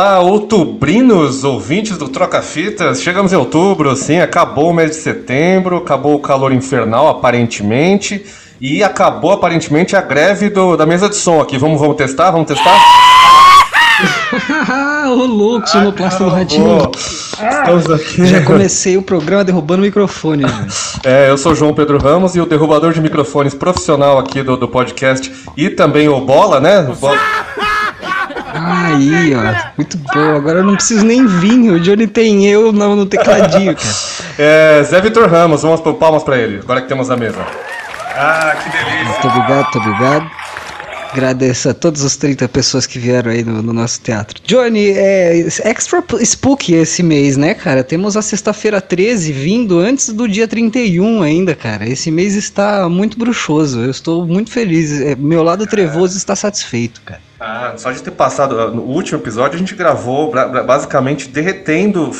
Olá, outubrinos, ouvintes do Troca Fitas. Chegamos em outubro, sim, acabou o mês de setembro, acabou o calor infernal, aparentemente, e acabou aparentemente a greve do, da mesa de som aqui. Vamos, vamos testar? Vamos testar? Ô louco, sonoplasta do ratinho. Estamos aqui. Já comecei o programa derrubando o microfone. velho. É, eu sou o João Pedro Ramos e o derrubador de microfones profissional aqui do, do podcast e também o Bola, né? O Bola. Aí, ó. Muito bom. Agora eu não preciso nem vir. O Johnny tem eu no, no tecladinho, cara. É, Zé Vitor Ramos, vamos pôr palmas pra ele, agora que temos a mesa. Ah, que delícia. Muito obrigado, muito obrigado. Agradeço a todas as 30 pessoas que vieram aí no, no nosso teatro. Johnny, é extra spooky esse mês, né, cara? Temos a sexta-feira 13 vindo antes do dia 31 ainda, cara. Esse mês está muito bruxoso. Eu estou muito feliz. É, Meu lado trevoso está satisfeito, cara. Ah, só de ter passado. No último episódio a gente gravou basicamente derretendo,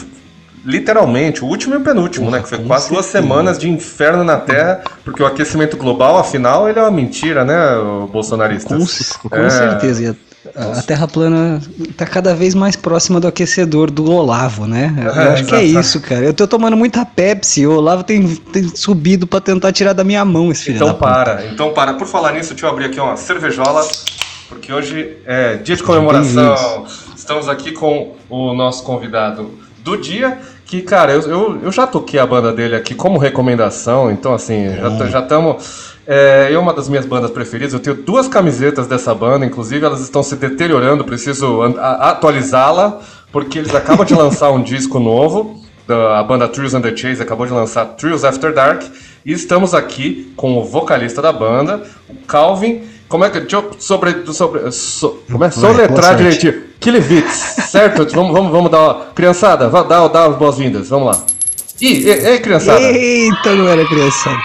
literalmente, o último e o penúltimo, né? Que foi quase duas semanas de inferno na Terra, porque o aquecimento global, afinal, ele é uma mentira, né, o bolsonarista? Com, com É. certeza. A, a Terra plana tá cada vez mais próxima do aquecedor do Olavo, né? Eu É, acho que é isso, cara. Eu tô tomando muita Pepsi. O Olavo tem, tem subido pra tentar tirar da minha mão esse filho Então para, então para. Por falar nisso, deixa eu abrir aqui uma cervejola, porque hoje é dia de comemoração. Estamos aqui com o nosso convidado do dia, que, cara, eu, eu, eu já toquei a banda dele aqui como recomendação, então assim, já já estamos. É, é uma das minhas bandas preferidas. Eu tenho duas camisetas dessa banda, inclusive elas estão se deteriorando, preciso atualizá-la, porque eles acabam de lançar um disco novo. da- A banda Trials and the Chase acabou de lançar Trials After Dark. E estamos aqui com o vocalista da banda, o Calvin. Como é que. Deixa eu sobre. sobre so, como é? Soletrar direitinho. Killivitz, certo? vamos, vamos, vamos dar uma. Criançada, vá, dá, dá as boas-vindas, vamos lá. Ih, ei, criançada. Eita, não era criançada.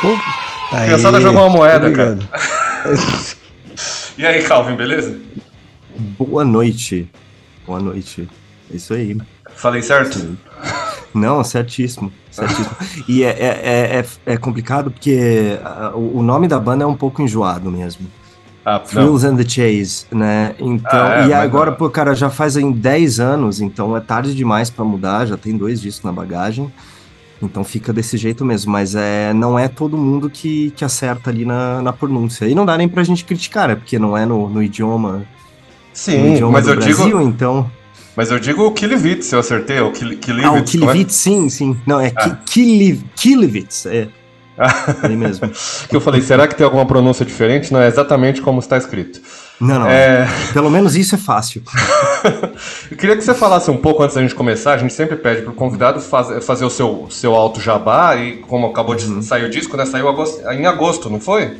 Pô, A criançada jogou uma moeda, cara. E aí, Calvin, beleza? Boa noite. Boa noite. É isso aí. Falei certo? Não, certíssimo. certíssimo. E é, é, é, é- é complicado porque ah, o nome da banda é um pouco enjoado mesmo. Ah. Thrills and the Chase, né? Então, Ah, é, e agora, não. pô, cara, já faz em 10 anos, então é tarde demais pra mudar, já tem dois discos na bagagem. Então fica desse jeito mesmo, mas é, não é todo mundo que, que acerta ali na, na pronúncia. E não dá nem pra gente criticar, né? Porque não é no, no idioma, no Sim, idioma mas do eu Brasil, digo. então. Mas eu digo o Killivitz, eu acertei, o Kill- Ah, o Killivitz. como é? Kilivitz, sim, sim. Não, é Ah. Ki- Kilivitz, é. Ele mesmo. que eu falei, será que tem alguma pronúncia diferente? Não, é exatamente como está escrito. Não, não. É, Pelo menos isso é fácil. eu queria que você falasse um pouco antes da gente começar. A gente sempre pede para o convidado faz- fazer o seu, seu alto jabá. E como acabou Uhum. de sair o disco, né? Saiu agosto- em agosto, não foi?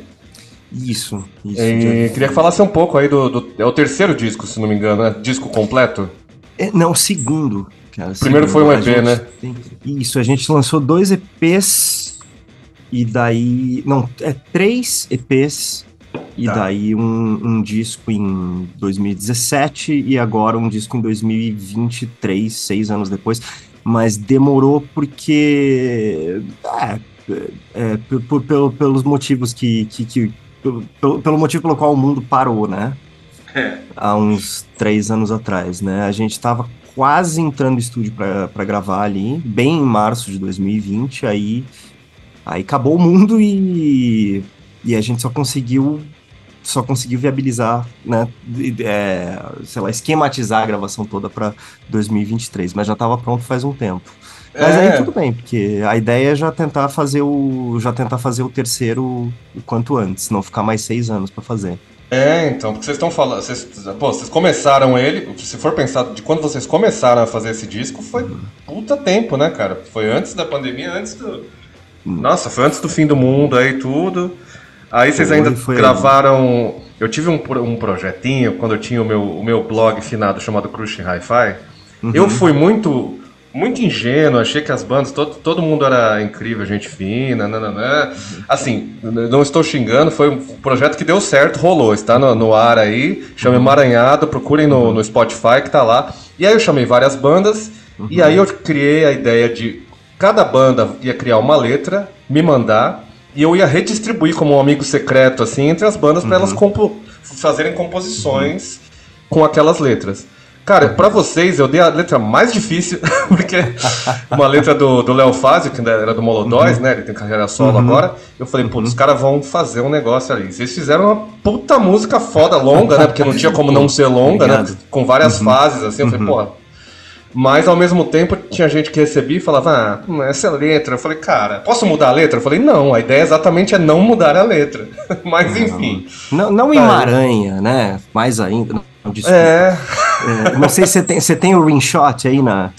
Isso, isso. E queria que falasse um pouco aí do, do- É o terceiro disco, se não me engano, né? Disco completo. É, não, o segundo. cara, Primeiro segundo. foi um EP, gente né? tem- Isso, a gente lançou dois EPs e daí. Não, é três EPs e Tá. daí um, um disco em 2017 e agora um disco em 2023, seis anos depois. Mas demorou porque. ah, é, por- por- pelo- pelos motivos que. que, que- pelo, pelo- pelo motivo pelo qual o mundo parou, né? É. há uns três anos atrás, né? A gente tava quase entrando no estúdio pra gravar ali, bem em março de 2020, aí, aí acabou o mundo e, e a gente só conseguiu só conseguiu viabilizar, né, é, sei lá, esquematizar a gravação toda pra 2023, mas já tava pronto faz um tempo. Mas É. aí tudo bem, porque a ideia é já tentar fazer o já tentar fazer o terceiro o quanto antes, não ficar mais seis anos pra fazer. É, então, porque vocês estão falando. Vocês, pô, vocês começaram ele. Se for pensar de quando vocês começaram a fazer esse disco, foi puta tempo, né, cara? Foi antes da pandemia, antes do. Nossa, foi antes do fim do mundo aí tudo. Aí vocês ainda foi. gravaram. Eu tive um, um projetinho quando eu tinha o meu, o meu blog finado chamado Crushing Hi-Fi. Eu fui muito muito ingênuo, achei que as bandas, todo, todo mundo era incrível, gente fina, nananã. Assim, n- não estou xingando, foi um projeto que deu certo, rolou, está no, no ar aí, chama Emaranhado, procurem no, no Spotify que tá lá. E aí eu chamei várias bandas, e aí eu criei a ideia de cada banda ia criar uma letra, me mandar, e eu ia redistribuir como um amigo secreto, assim, entre as bandas para elas compo- fazerem composições com aquelas letras. Cara, pra vocês eu dei a letra mais difícil, porque uma letra do Léo Fazio, que era do Molodóis, uhum. né? Ele tem carreira solo uhum. agora. Eu falei, putz, uhum. os caras vão fazer um negócio ali. Vocês fizeram uma puta música foda, longa, né? Porque não tinha como não ser longa, né? Com várias uhum. fases, assim. Eu falei, uhum. porra. Mas ao mesmo tempo tinha gente que recebia e falava, ah, essa é a letra. Eu falei, cara, posso mudar a letra? Eu falei, não, a ideia exatamente é não mudar a letra. Mas enfim. Não, não emaranha, né? Mais ainda. Desculpa. É. é. Não sei se você tem, você tem o ringshot aí na.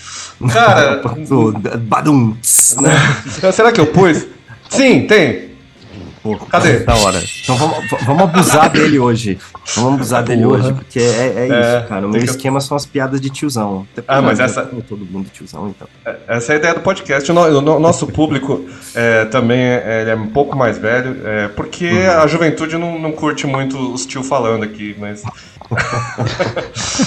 Cara. do, badum, né? Será que eu pus? Sim, tem. Pô, Cadê? Da hora. Então vamos, vamos abusar dele hoje. Vamos abusar dele Porra. hoje, porque é, é, é isso, cara. O meu que... esquema são as piadas de tiozão. Ah, mas essa. Todo mundo tiozão, então. É, essa é a ideia do podcast. O, no, o nosso público é, também é, é, um pouco mais velho, é, porque uhum. a juventude não, não curte muito os tio falando aqui, mas.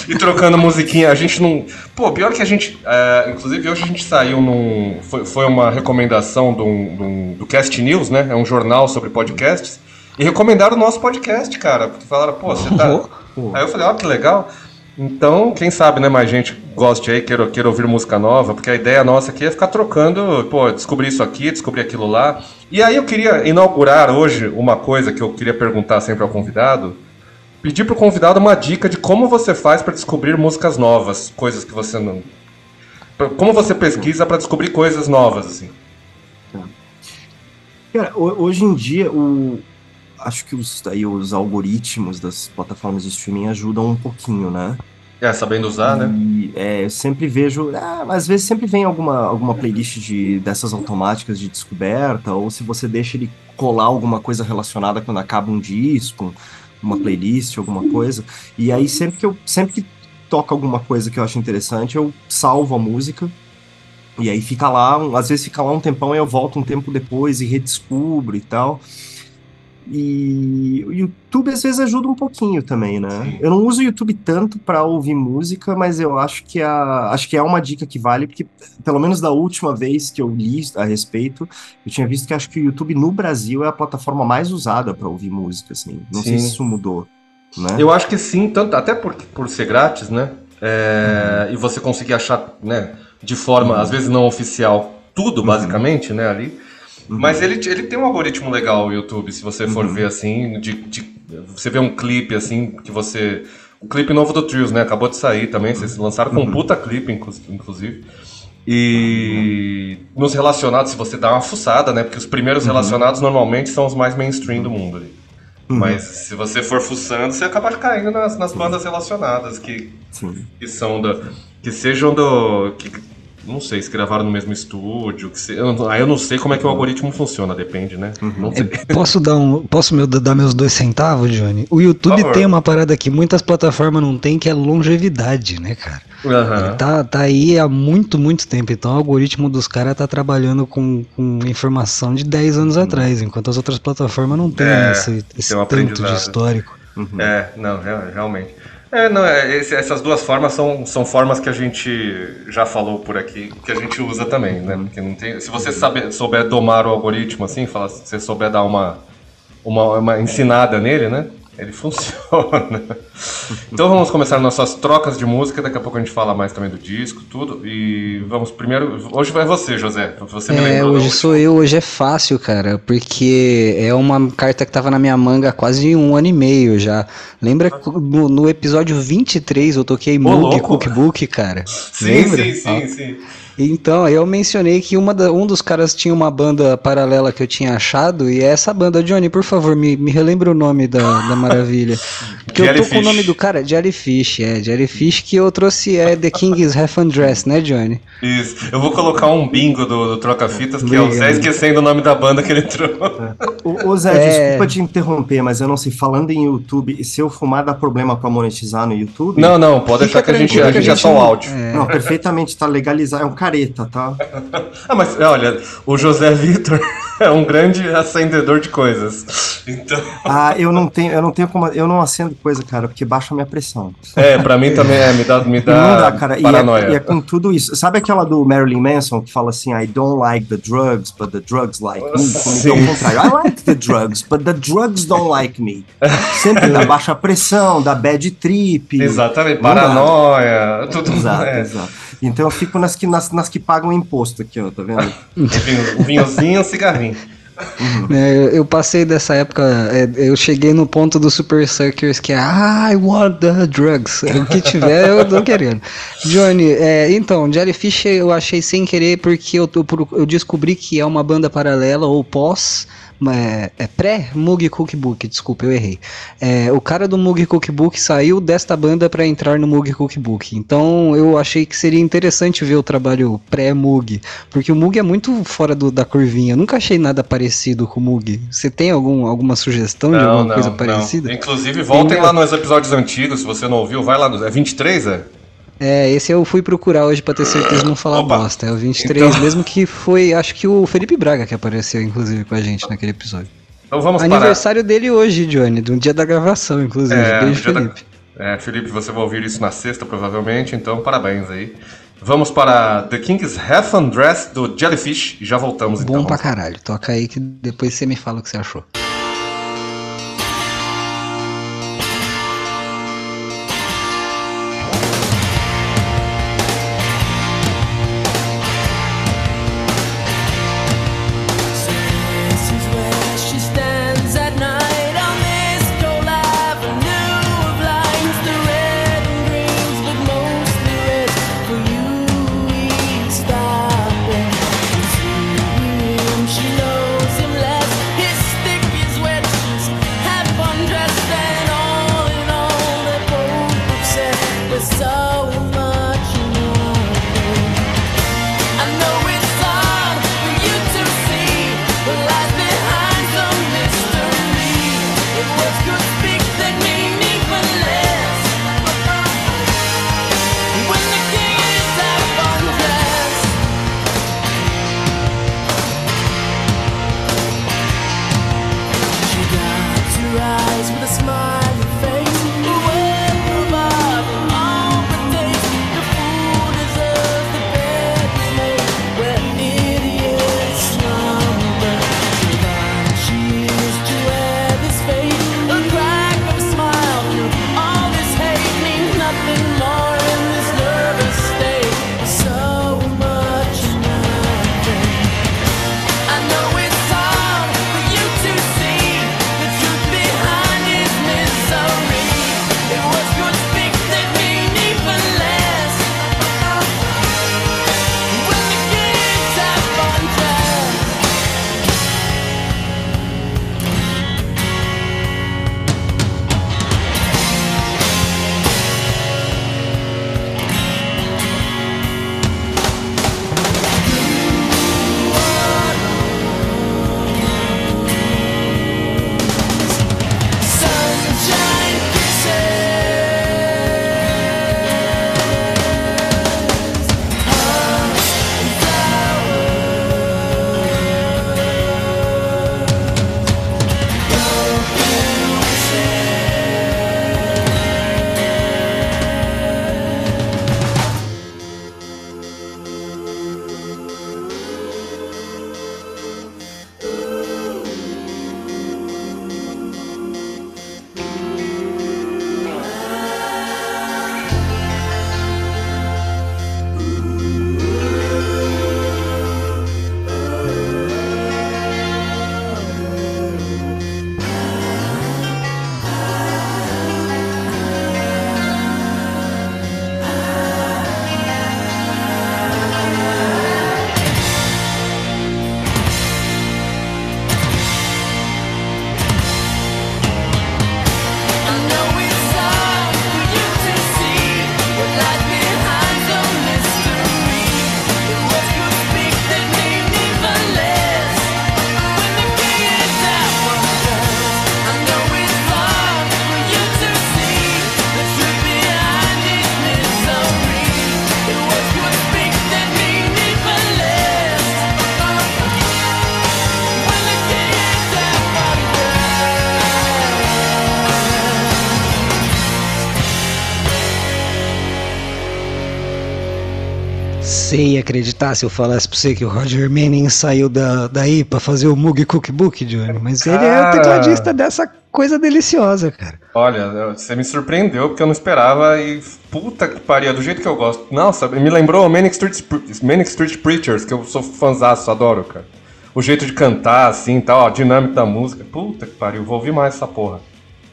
E trocando musiquinha. A gente não. Pô, pior que a gente. É, inclusive, hoje a gente saiu num. Foi, foi uma recomendação do, do, do Cast News, né? É um jornal sobre podcasts. E recomendaram o nosso podcast, cara. Porque falaram, pô, você tá. Aí eu falei, ó, oh, que legal. Então, quem sabe, né, mais gente goste aí, queira, queira ouvir música nova, porque a ideia nossa aqui é ficar trocando, pô, descobrir isso aqui, descobrir aquilo lá. E aí eu queria inaugurar hoje uma coisa que eu queria perguntar sempre ao convidado, pedir pro convidado uma dica de como você faz para descobrir músicas novas, coisas que você não. Como você pesquisa para descobrir coisas novas, assim. Cara, hoje em dia, o, acho que os, aí, os algoritmos das plataformas de streaming ajudam um pouquinho, né? É, sabendo usar, né? e, né? É, eu sempre vejo. Ah, às vezes sempre vem alguma, alguma playlist de, dessas automáticas de descoberta, ou se você deixa ele colar alguma coisa relacionada quando acaba um disco uma playlist, alguma coisa. E aí sempre que eu sempre que toca alguma coisa que eu acho interessante, eu salvo a música. E aí fica lá, às vezes fica lá um tempão e eu volto um tempo depois e redescubro e tal. E o YouTube às vezes ajuda um pouquinho também, né? Eu não uso o YouTube tanto para ouvir música, mas eu acho que, a, acho que é uma dica que vale, porque pelo menos da última vez que eu li a respeito, eu tinha visto que acho que o YouTube no Brasil é a plataforma mais usada para ouvir música, assim. Não sim. sei se isso mudou. Né? Eu acho que sim, tanto, até por, por ser grátis, né? É, uhum. E você conseguir achar, né, de forma, uhum. às vezes não oficial, tudo, uhum. basicamente, né, ali. Uhum. Mas ele, ele tem um algoritmo legal, o YouTube, se você for uhum. ver assim, de, de, você vê um clipe assim, que você. O clipe novo do Trios, né? Acabou de sair também, vocês lançaram com um uhum. puta clipe, inclusive. E uhum. nos relacionados, se você dá uma fuçada, né? Porque os primeiros uhum. relacionados normalmente são os mais mainstream do mundo ali. Uhum. Mas se você for fuçando, você acaba caindo nas, nas bandas relacionadas que, que são da. que sejam do. Que, não sei se gravaram no mesmo estúdio. Se, eu, aí eu não sei como é que o algoritmo funciona, depende, né? Uhum. É, posso dar um, posso meu, dar meus dois centavos, Johnny? O YouTube tem uma parada que muitas plataformas não tem, que é longevidade, né, cara? Uhum. Tá, tá aí há muito, muito tempo. Então o algoritmo dos caras tá trabalhando com, com informação de 10 anos uhum. atrás, enquanto as outras plataformas não têm é, esse, esse tanto de histórico. Uhum. É, não, realmente. É, não, é, esse, essas duas formas são, são formas que a gente já falou por aqui, que a gente usa também, né? Porque não tem, se você saber, souber domar o algoritmo, assim, fala, se você souber dar uma, uma, uma ensinada nele, né? Ele funciona. então vamos começar nossas trocas de música. Daqui a pouco a gente fala mais também do disco, tudo. E vamos primeiro. Hoje vai você, José. Você me é, hoje sou eu. Hoje é fácil, cara, porque é uma carta que tava na minha manga há quase um ano e meio já. Lembra no, no episódio 23 eu toquei Moog Cookbook, cara? Sim, Lembra? sim, sim, sim. Então, eu mencionei que uma da, um dos caras tinha uma banda paralela que eu tinha achado, e é essa banda. Johnny, por favor, me, me relembra o nome da, da maravilha. Porque eu tô com o nome do cara, Jellyfish, é. Jellyfish que eu trouxe é The King's Half Undress, né, Johnny? Isso. Eu vou colocar um bingo do, do Troca Fitas, que Obrigado. é o Zé esquecendo o nome da banda que ele trouxe. Ô, ô Zé, é... desculpa te interromper, mas eu não sei, falando em YouTube, se eu fumar dá problema pra monetizar no YouTube? Não, não, pode deixar que a gente, a gente é só o áudio. É. Não, perfeitamente, tá legalizado. É um cara careta, tá? ah, mas olha, o José Vitor é um grande acendedor de coisas. Então. Ah, eu não tenho, eu não tenho como. Eu não acendo coisa, cara, porque baixa a minha pressão. É, pra mim também é, me dá, me dá, não dá cara. paranoia. E é, e é, com tudo isso. Sabe aquela do Marilyn Manson que fala assim, I don't like the drugs, but the drugs like me? Comigo é o contrário. I like the drugs, but the drugs don't like me. Sempre dá baixa pressão, dá bad trip. Exatamente, paranoia, tudo. Exato, é. exato. Então eu fico nas que, nas, nas que pagam imposto aqui, ó, tá vendo? o vinhozinho e o cigarrinho. Uhum. É, eu passei dessa época, é, eu cheguei no ponto do Super Suckers que é I want the drugs. O que tiver eu tô querendo. Johnny, é, então, Jellyfish eu achei sem querer porque eu, eu, eu descobri que é uma banda paralela ou pós é, é pré-Mug Cookbook, desculpa, eu errei. É, o cara do Mug Cookbook saiu desta banda para entrar no Mug Cookbook. Então eu achei que seria interessante ver o trabalho pré-Mug, porque o Mug é muito fora do, da curvinha. Eu nunca achei nada parecido com o Mug. Você tem algum, alguma sugestão não, de alguma não, coisa não. parecida? Inclusive, voltem lá nos episódios antigos, se você não ouviu, vai lá. No, é 23, é? É, esse eu fui procurar hoje pra ter certeza de não falar Opa. bosta. É o 23, então... mesmo que foi, acho que o Felipe Braga que apareceu, inclusive, com a gente naquele episódio. Então vamos Aniversário parar. dele hoje, Johnny, do dia da gravação, inclusive. É, Beijo, Felipe. Da... É, Felipe, você vai ouvir isso na sexta, provavelmente, então parabéns aí. Vamos para The King's Half Undressed do Jellyfish e já voltamos Bom então. Bom pra caralho. Toca aí que depois você me fala o que você achou. Você ia acreditar se eu falasse pra você que o Roger Manning saiu da, daí pra fazer o Moog Cookbook, Johnny? Mas ele é o tecladista dessa coisa deliciosa, cara. Olha, você me surpreendeu porque eu não esperava e puta que pariu, do jeito que eu gosto. Nossa, me lembrou Manic Street, Manic Street Preachers, que eu sou fãzaço, adoro, cara. O jeito de cantar, assim, tal, a dinâmica da música. Puta que pariu, vou ouvir mais essa porra.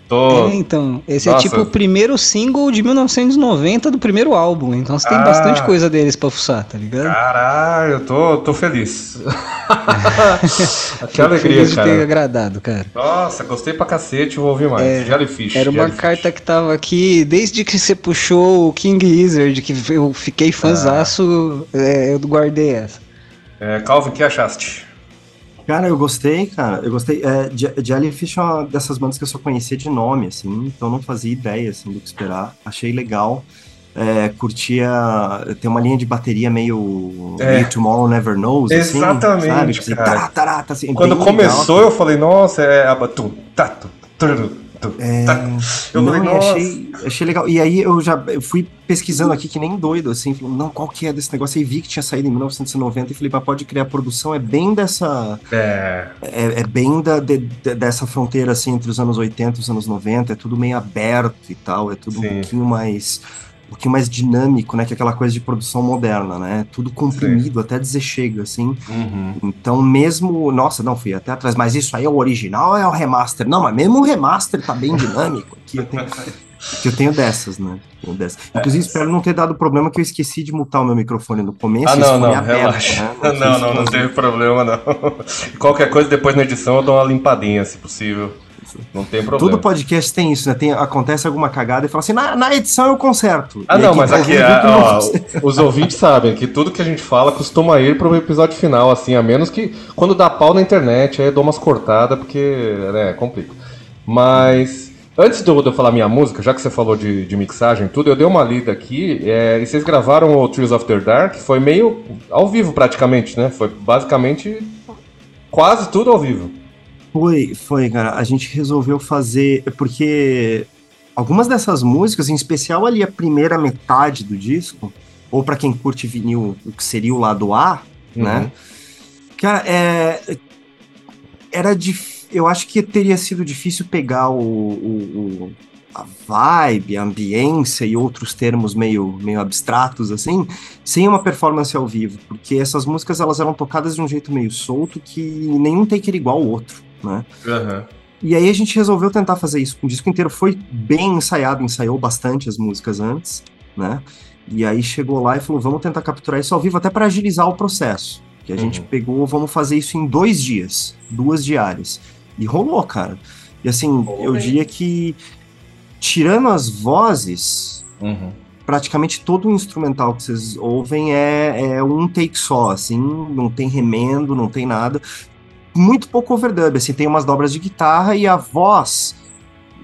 Tô... É, então, esse é Nossa. é tipo o primeiro single de 1990 do primeiro álbum, então você tem ah, bastante coisa deles pra fuçar, tá ligado? Caralho, eu tô, tô feliz. que alegria, feliz cara. de ter agradado, cara. Nossa, gostei pra cacete, vou ouvir mais. É, Jellyfish. Era uma Jellyfish. carta que tava aqui, desde que você puxou o King Gizzard, que eu fiquei fãzaço, ah. é, eu guardei essa. É, Calvin, o que achaste? Cara, eu gostei, cara. Eu gostei. É, Jellyfish é uma dessas bandas que eu só conhecia de nome, assim, então não fazia ideia, assim, do que esperar. Achei legal. É, curtia. Tem uma linha de bateria meio. É. meio Tomorrow Never Knows. Assim, Exatamente. Assim, sabe? Tipo, cara. Tará, assim, Quando começou, legal, eu falei, nossa, é a batu, tatu, é, eu não, falei, achei, achei legal. E aí eu já eu fui pesquisando aqui que nem doido, assim, falando, não, qual que é desse negócio? Aí vi que tinha saído em 1990 e falei, mas pode criar produção, é bem dessa. É. É, é bem da, de, de, dessa fronteira, assim, entre os anos 80 e os anos 90, é tudo meio aberto e tal, é tudo Sim. um pouquinho mais um pouquinho mais dinâmico, né? Que é aquela coisa de produção moderna, né? Tudo comprimido, Sim. até dizer chega, assim. Uhum. Então, mesmo. Nossa, não, fui até atrás, mas isso aí é o original ou é o remaster? Não, mas mesmo o remaster tá bem dinâmico. Aqui eu tenho, eu tenho dessas, né? Tenho dessas. É. Inclusive, espero não ter dado problema que eu esqueci de mutar o meu microfone no começo. Ah, não, não, aberto, relaxa. Né? Não, não, não, não teve problema, não. Qualquer coisa, depois na edição eu dou uma limpadinha, se possível. Não tem problema. Todo podcast tem isso, né? Tem, acontece alguma cagada e fala assim, na, na edição eu conserto. Ah, não, mas aqui, a, ó, os ouvintes sabem que tudo que a gente fala costuma ir pro episódio final, assim, a menos que quando dá pau na internet, aí eu dou umas cortadas, porque, né, complica. Mas, antes de eu, falar minha música, já que você falou de, de mixagem e tudo, eu dei uma lida aqui, é, e vocês gravaram o Trees After Dark, foi meio ao vivo praticamente, né? Foi basicamente quase tudo ao vivo. Foi, foi, cara. A gente resolveu fazer. Porque algumas dessas músicas, em especial ali a primeira metade do disco, ou para quem curte vinil, o que seria o lado A, uhum. né? Cara, é. Era. Eu acho que teria sido difícil pegar o, o, o, a vibe, a ambiência e outros termos meio, meio abstratos, assim, sem uma performance ao vivo, porque essas músicas elas eram tocadas de um jeito meio solto que nenhum take era igual ao outro né? Uhum. E aí a gente resolveu tentar fazer isso com o disco inteiro. Foi bem ensaiado, ensaiou bastante as músicas antes, né? E aí chegou lá e falou, vamos tentar capturar isso ao vivo até para agilizar o processo. Que a uhum. gente pegou, vamos fazer isso em dois dias, duas diárias. E rolou, cara. E assim, rolou eu bem. diria que tirando as vozes, uhum. praticamente todo o instrumental que vocês ouvem é, é um take só, assim, não tem remendo, não tem nada muito pouco overdub, assim, tem umas dobras de guitarra e a voz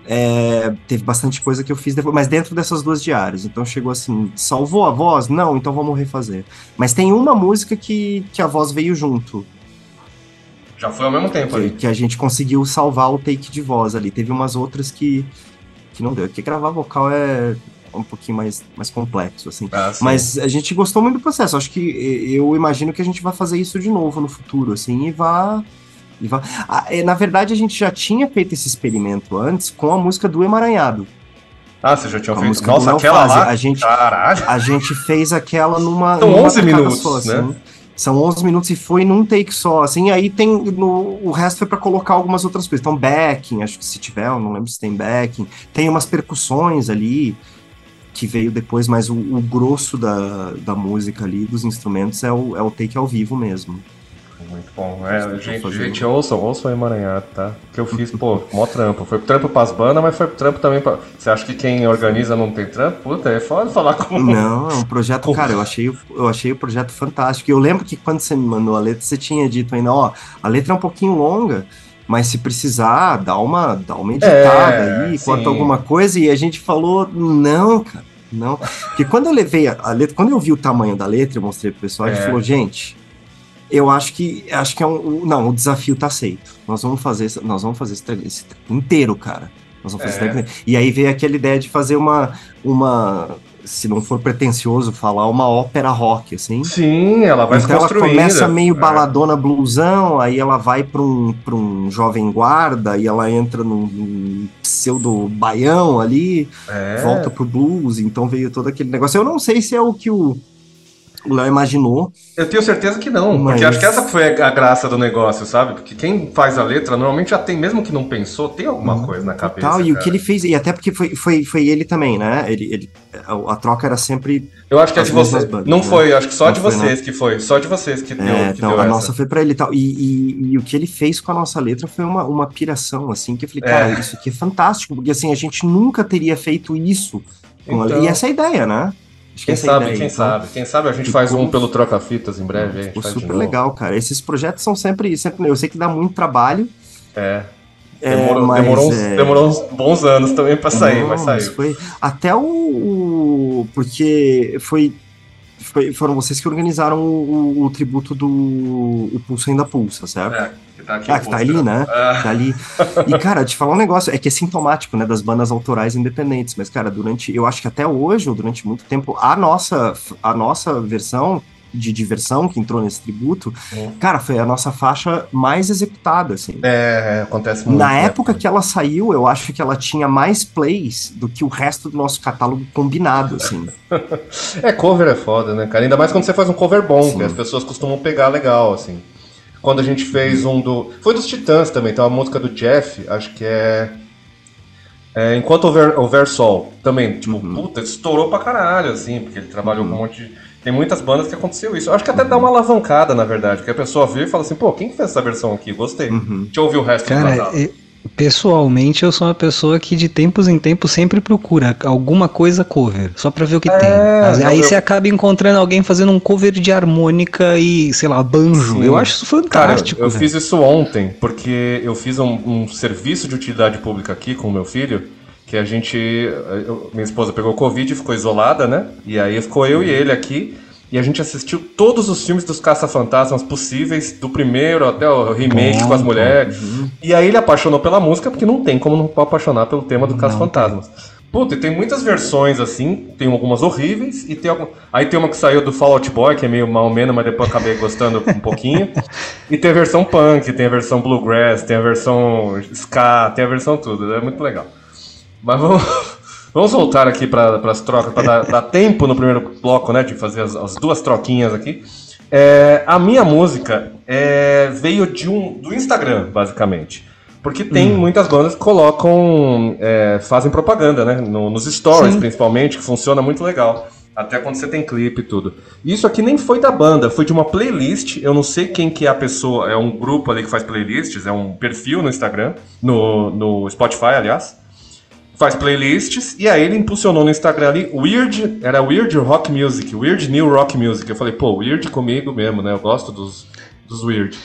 é, teve bastante coisa que eu fiz depois, mas dentro dessas duas diárias. Então chegou assim, salvou a voz? Não, então vamos refazer. Mas tem uma música que, que a voz veio junto. Já foi ao mesmo tempo que, ali. Que a gente conseguiu salvar o take de voz ali. Teve umas outras que, que não deu. Porque gravar vocal é um pouquinho mais, mais complexo, assim. Ah, Mas a gente gostou muito do processo. Acho que eu imagino que a gente vai fazer isso de novo no futuro, assim, e vai ah, é, na verdade, a gente já tinha feito esse experimento antes com a música do Emaranhado. Ah, você já tinha feito? Nossa, aquela lá? A gente, Caralho. a gente fez aquela numa. São numa 11 minutos, só, assim. né? São 11 minutos e foi num take só, assim, aí tem, no, o resto foi para colocar algumas outras coisas. Então, backing, acho que se tiver, eu não lembro se tem backing. Tem umas percussões ali, que veio depois, mas o, o grosso da, da música ali, dos instrumentos, é o, é o take ao vivo mesmo. Muito bom. É, gente, gente, ouçam, ouçam o Emaranhado, tá? Que eu fiz, pô, mó trampo. Foi trampo pras bandas, mas foi trampo também pra. Você acha que quem organiza não tem trampo? Puta, é foda falar com. Não, é um projeto, cara, eu achei, eu achei o projeto fantástico. Eu lembro que quando você me mandou a letra, você tinha dito ainda, ó, a letra é um pouquinho longa. Mas se precisar, dá uma, dá uma editada é, aí, sim. corta alguma coisa, e a gente falou, não, cara, não. Porque quando eu levei a, a letra, quando eu vi o tamanho da letra, eu mostrei pro pessoal, é. a gente falou, gente, eu acho que acho que é um, não, o desafio tá aceito. Nós vamos fazer, nós vamos fazer esse, esse inteiro, cara. Nós vamos fazer é. E aí veio aquela ideia de fazer uma uma se não for pretencioso falar, uma ópera rock, assim. Sim, ela vai então ela começa meio É. baladona blusão, aí ela vai para um, pra um jovem guarda, e ela entra num, num pseudo baião ali, É. volta pro blues, então veio todo aquele negócio. Eu não sei se é o que o o Léo imaginou. Eu tenho certeza que não, porque Mas- acho que essa foi a graça do negócio, sabe? Porque quem faz a letra normalmente já tem, mesmo que não pensou, tem alguma coisa na cabeça. Tal, e o que ele fez, e até porque foi, foi, foi ele também, né? Ele, ele, a, a troca era sempre. Eu acho que é de vocês. bandas, não né? foi, acho que só Não de foi, vocês que foi. Só de vocês que deu, É, que não, deu a essa. nossa foi pra ele e tal. E, e, o que ele fez com a nossa letra foi uma, uma piração, assim, que eu falei, cara, É. isso aqui é fantástico, porque assim, a gente nunca teria feito isso. Então. E essa é a ideia, né? Quem é sabe, ideia, quem então. sabe. Quem sabe a gente ficou- faz um pelo Troca-Fitas em breve. Ficou super legal, cara. Esses projetos são sempre, sempre. Eu sei que dá muito trabalho. É. é, Demorou, mas, demorou, uns, é, demorou uns bons anos também pra sair, Não, mas saiu. foi até o, o- porque foi, foi- foram vocês que organizaram o, o- tributo do o Pulso ainda pulsa, certo? É, tá aqui Ah, que tá ali, né? Ah, Tá ali. E cara, te falar um negócio, é que é sintomático, né, das bandas autorais independentes, mas cara, durante, eu acho que até hoje, ou durante muito tempo, a nossa a nossa versão de diversão que entrou nesse tributo, Hum. cara, foi a nossa faixa mais executada, assim. é, é, acontece muito. Na né? época que ela saiu, eu acho que ela tinha mais plays do que o resto do nosso catálogo combinado, assim. É, cover é foda, né, cara? Ainda mais quando você faz um cover bom, Sim. que as pessoas costumam pegar legal, assim. Quando a gente fez um do. Foi dos Titãs também, tem uma música do Jeff, acho que é. é Enquanto houver, houver Sol, também, tipo, Uhum. puta, estourou pra caralho, assim, porque ele trabalhou com um monte de. Tem muitas bandas que aconteceu isso. Eu acho que até dá uma alavancada, na verdade, porque a pessoa vê e fala assim, pô, quem que fez essa versão aqui? Gostei. Uhum. Deixa eu ouvir o resto do Cara, casal. eu- pessoalmente eu sou uma pessoa que de tempos em tempos sempre procura alguma coisa cover, só pra ver o que tem. Às- não, Aí eu- você acaba encontrando alguém fazendo um cover de harmônica e, sei lá, banjo. Sim. Eu acho isso Cara, fantástico. eu velho. fiz isso ontem, porque eu fiz um, um serviço de utilidade pública aqui com o meu filho, que a gente. eu- minha esposa pegou Covid e ficou isolada, né? E aí ficou eu e ele aqui. E a gente assistiu todos os filmes dos Caça-Fantasmas possíveis, do primeiro até o remake com as mulheres. E aí ele apaixonou pela música, porque não tem como não apaixonar pelo tema do Caça-Fantasmas. Puta, e tem muitas versões assim, tem algumas horríveis, e tem algum... aí tem uma que saiu do Fall Out Boy, que é meio mal menos, mas depois eu acabei gostando um pouquinho. E tem a versão punk, tem a versão bluegrass, tem a versão ska, tem a versão tudo, é muito legal. Mas vamos, vamos voltar aqui para as trocas, para dar, dar tempo no primeiro bloco, né, de fazer as, as duas troquinhas aqui. É, a minha música é, veio de um, do Instagram, basicamente. Porque tem muitas bandas que colocam, é, fazem propaganda, né? no- nos stories, Sim. principalmente, que funciona muito legal. Até quando você tem clipe e tudo. Isso aqui nem foi da banda, foi de uma playlist. Eu não sei quem que é a pessoa, é um grupo ali que faz playlists, é um perfil no Instagram, no, no Spotify, aliás. Faz playlists, e aí ele impulsionou no Instagram ali, Weird, era Weird Rock Music, Weird New Rock Music. Eu falei, pô, Weird comigo mesmo, né? Eu gosto dos, dos Weird.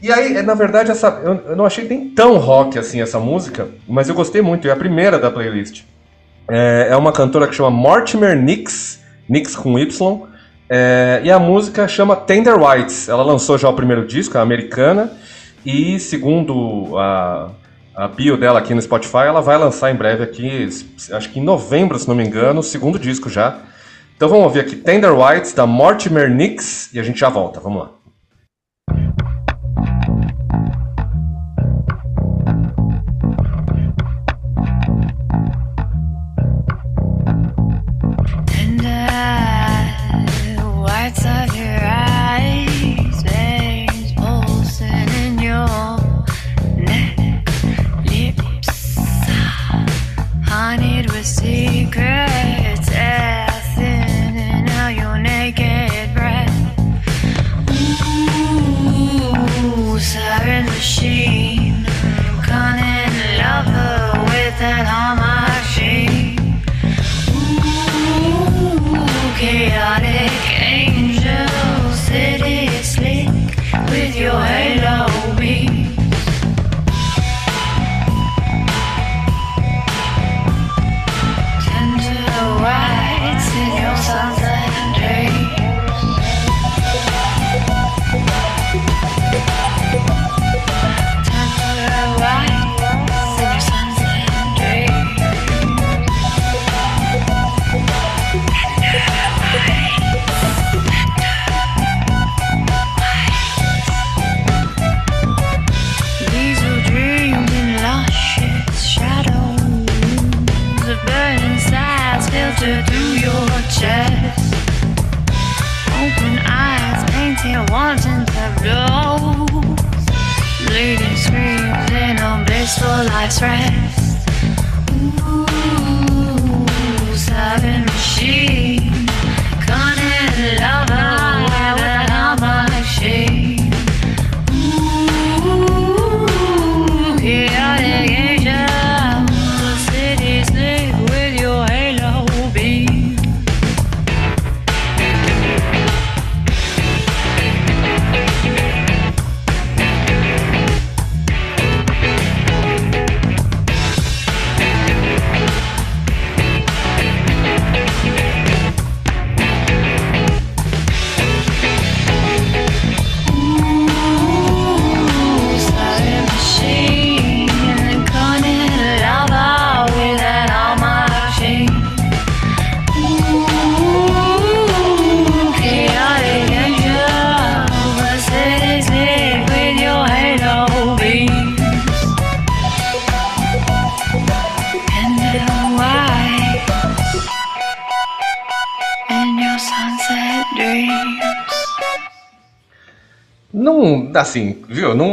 E aí, é, na verdade, essa, eu, eu não achei nem tão rock assim essa música, mas eu gostei muito, é a primeira da playlist. É, é uma cantora que chama Mortimer Nix, Nix com Y, é, e a música chama Tender Whites. Ela lançou já o primeiro disco, é americana, e segundo a, a bio dela aqui no Spotify, ela vai lançar em breve aqui, acho que em novembro, se não me engano, o segundo disco já. Então vamos ouvir aqui Tender Whites da Mortimer Nix e a gente já volta, vamos lá.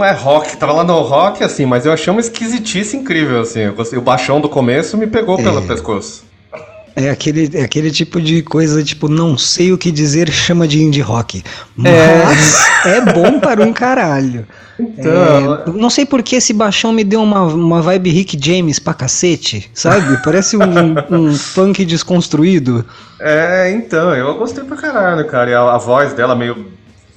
É rock. Tava lá no rock, assim, mas eu achei uma esquisitice incrível, assim. O baixão do começo me pegou pelo pescoço. É aquele, é aquele tipo de coisa, tipo, não sei o que dizer, chama de indie rock. É. Mas é, bom para um caralho. Então, É, não sei porque esse baixão me deu uma, uma vibe Rick James pra cacete, sabe? Parece um, um funk desconstruído. É, então, eu gostei pra caralho, cara. E a, a voz dela meio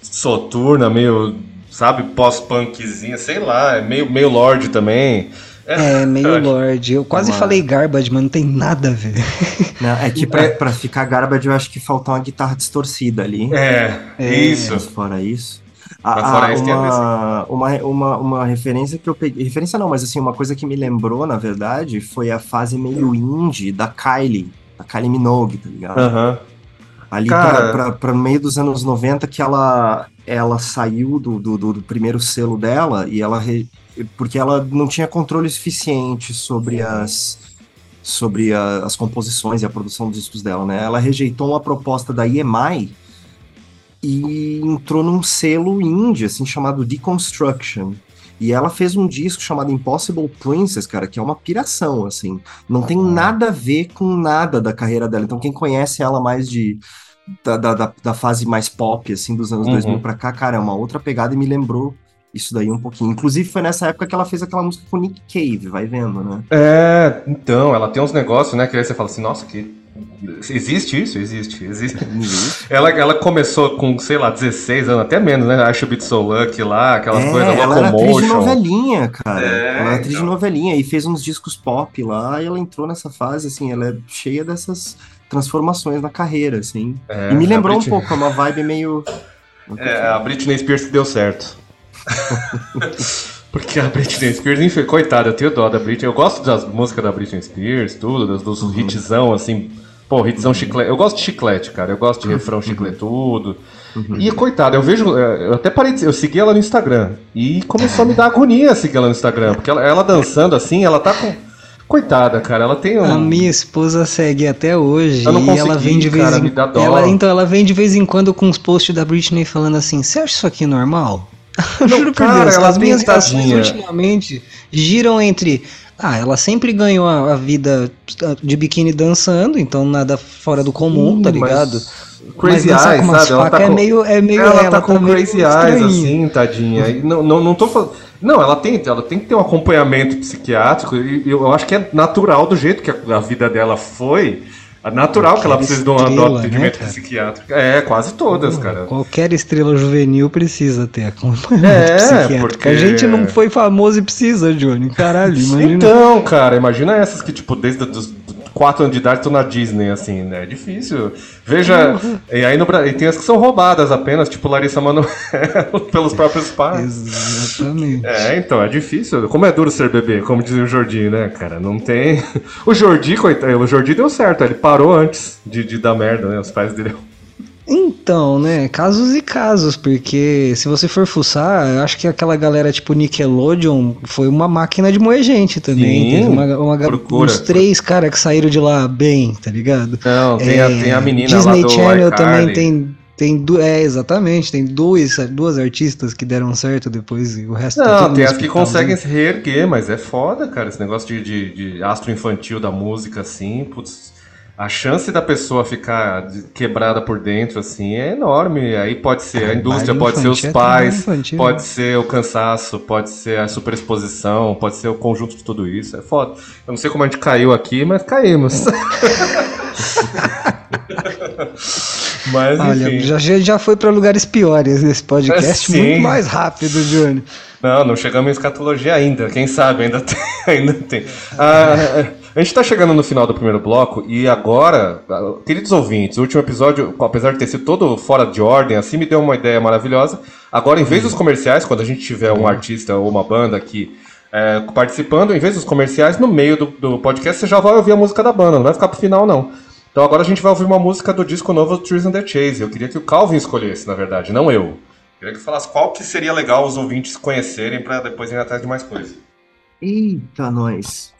soturna, meio, sabe, pós-punkzinha, sei lá, é meio, meio Lorde também. É, meio eu acho- Lorde. Eu quase Uma- falei garbage, mas não tem nada a ver. Não, é que pra, pra ficar garbage eu acho que faltou uma guitarra distorcida ali. É, É. isso. Mas fora isso. Mas A- fora a- isso, tem a uma, uma, uma, uma referência que eu peguei. Referência não, mas assim, uma coisa que me lembrou, na verdade, foi a fase meio indie da Kylie. Da Kylie Minogue, tá ligado? Aham. Ali Cara- pra, pra, pra meio dos anos 90 que ela, ela saiu do, do, do- primeiro selo dela e ela. re- porque ela não tinha controle suficiente sobre as. sobre a- as composições e a produção dos discos dela, né? Ela rejeitou uma proposta da EMI e entrou num selo indie, assim, chamado Deconstruction. E ela fez um disco chamado Impossible Princess, cara, que é uma piração, assim. Não tem nada a ver com nada da carreira dela. Então, quem conhece ela mais de. Da, da, da- fase mais pop, assim, dos anos Uhum. 2000 pra cá, cara, é uma outra pegada e me lembrou isso daí um pouquinho. Inclusive, foi nessa época que ela fez aquela música com Nick Cave, vai vendo, né? É, então, ela tem uns negócios, né, que aí você fala assim, nossa, que. Existe isso? Existe, existe. Ela, ela começou com, sei lá, 16 anos, até menos, né? I Should Be So Lucky lá, aquelas é, coisas, ela era atriz de novelinha, cara. É, ela era atriz então. de novelinha e fez uns discos pop lá e ela entrou nessa fase, assim, ela é cheia dessas transformações na carreira, assim. É, e me lembrou um Britney- pouco, é uma vibe meio... É, a Britney Spears que deu certo. Porque a Britney Spears, enfim, coitada, eu tenho dó da Britney. Eu gosto das músicas da Britney Spears, tudo, dos, dos Uhum. hitzão, assim. Pô, hitzão chiclete. Eu gosto de chiclete, cara. Eu gosto de Uhum. refrão chicletudo. E, coitada, eu vejo. é, Eu até parei de. Eu segui ela no Instagram. E começou a me dar agonia seguir ela no Instagram. Porque ela, ela dançando assim, ela tá com. Coitada, cara, ela tem um. A minha esposa segue até hoje Eu não e ela consegui, vem de vez cara, em me dá dó. ela Então ela vem de vez em quando com os posts da Britney falando assim: "Você acha isso aqui normal?" Não, Juro por cara, Deus, ela as minhas tadinha. ultimamente giram entre ah, ela sempre ganhou a, a vida de biquíni dançando, então nada fora do comum, tá Sim, mas ligado? Crazy dançar Eyes, sabe? Ela tá é com- meio é meio ela, tá com meio crazy eyes, assim, tadinha. E não, não, não tô falando. Não, ela tem, ela tem que ter um acompanhamento psiquiátrico. E eu acho que é natural do jeito que a, vida dela foi. É natural que ela Qualquer precise de um estrela, atendimento né, psiquiátrico. É, quase todas, cara. Qualquer estrela juvenil precisa ter acompanhamento É, psiquiátrico. porque- A gente não foi famoso e precisa, Johnny. Caralho, imagina. Então, cara, imagina essas que, tipo, desde os 4 anos de idade estão na Disney, assim, né? É difícil. Veja, e aí no Brasil, tem as que são roubadas apenas, tipo Larissa Manoela, pelos próprios pais. Exatamente. É, então, é difícil. Como é duro ser bebê, como dizia o Jordi, né, cara? Não tem. O Jordi, coitado, o Jordi deu certo, ele parou antes de, de dar merda, né? Os pais dele. Então, né, casos e casos, porque se você for fuçar, eu acho que aquela galera tipo Nickelodeon foi uma máquina de moer gente também. Sim, uma, uma, procura. uns três caras que saíram de lá bem, tá ligado? Não, tem, a, É, tem a menina Disney lá do Channel iCarly. também tem. Tem du é, exatamente, tem dois, duas artistas que deram certo depois e o resto tá Não, tudo tem as que hospital, conseguem né? se reerguer, mas é foda, cara. Esse negócio de, de, de astro infantil da música, assim, putz, a chance da pessoa ficar quebrada por dentro, assim, é enorme. Aí pode ser a indústria, pode ser os é pais, pode ser o cansaço, pode ser a superexposição, pode ser o conjunto de tudo isso. É foda. Eu não sei como a gente caiu aqui, mas caímos. mas enfim. Olha, já, já já foi pra lugares piores nesse podcast, É, muito mais rápido, Johnny. Não, não chegamos em escatologia ainda. Quem sabe ainda tem. Ainda tem. Ah, a gente tá chegando no final do primeiro bloco e agora, queridos ouvintes, o último episódio, apesar de ter sido todo fora de ordem, assim me deu uma ideia maravilhosa. Agora, em vez dos comerciais, quando a gente tiver um artista ou uma banda aqui é, participando, em vez dos comerciais, no meio do, do podcast você já vai ouvir a música da banda, não vai ficar pro final, não. Então agora a gente vai ouvir uma música do disco novo do Trees and the Chase. Eu queria que o Calvin escolhesse, na verdade, não eu. Queria que falasse qual que seria legal os ouvintes conhecerem pra depois ir atrás de mais coisa. Eita, nós.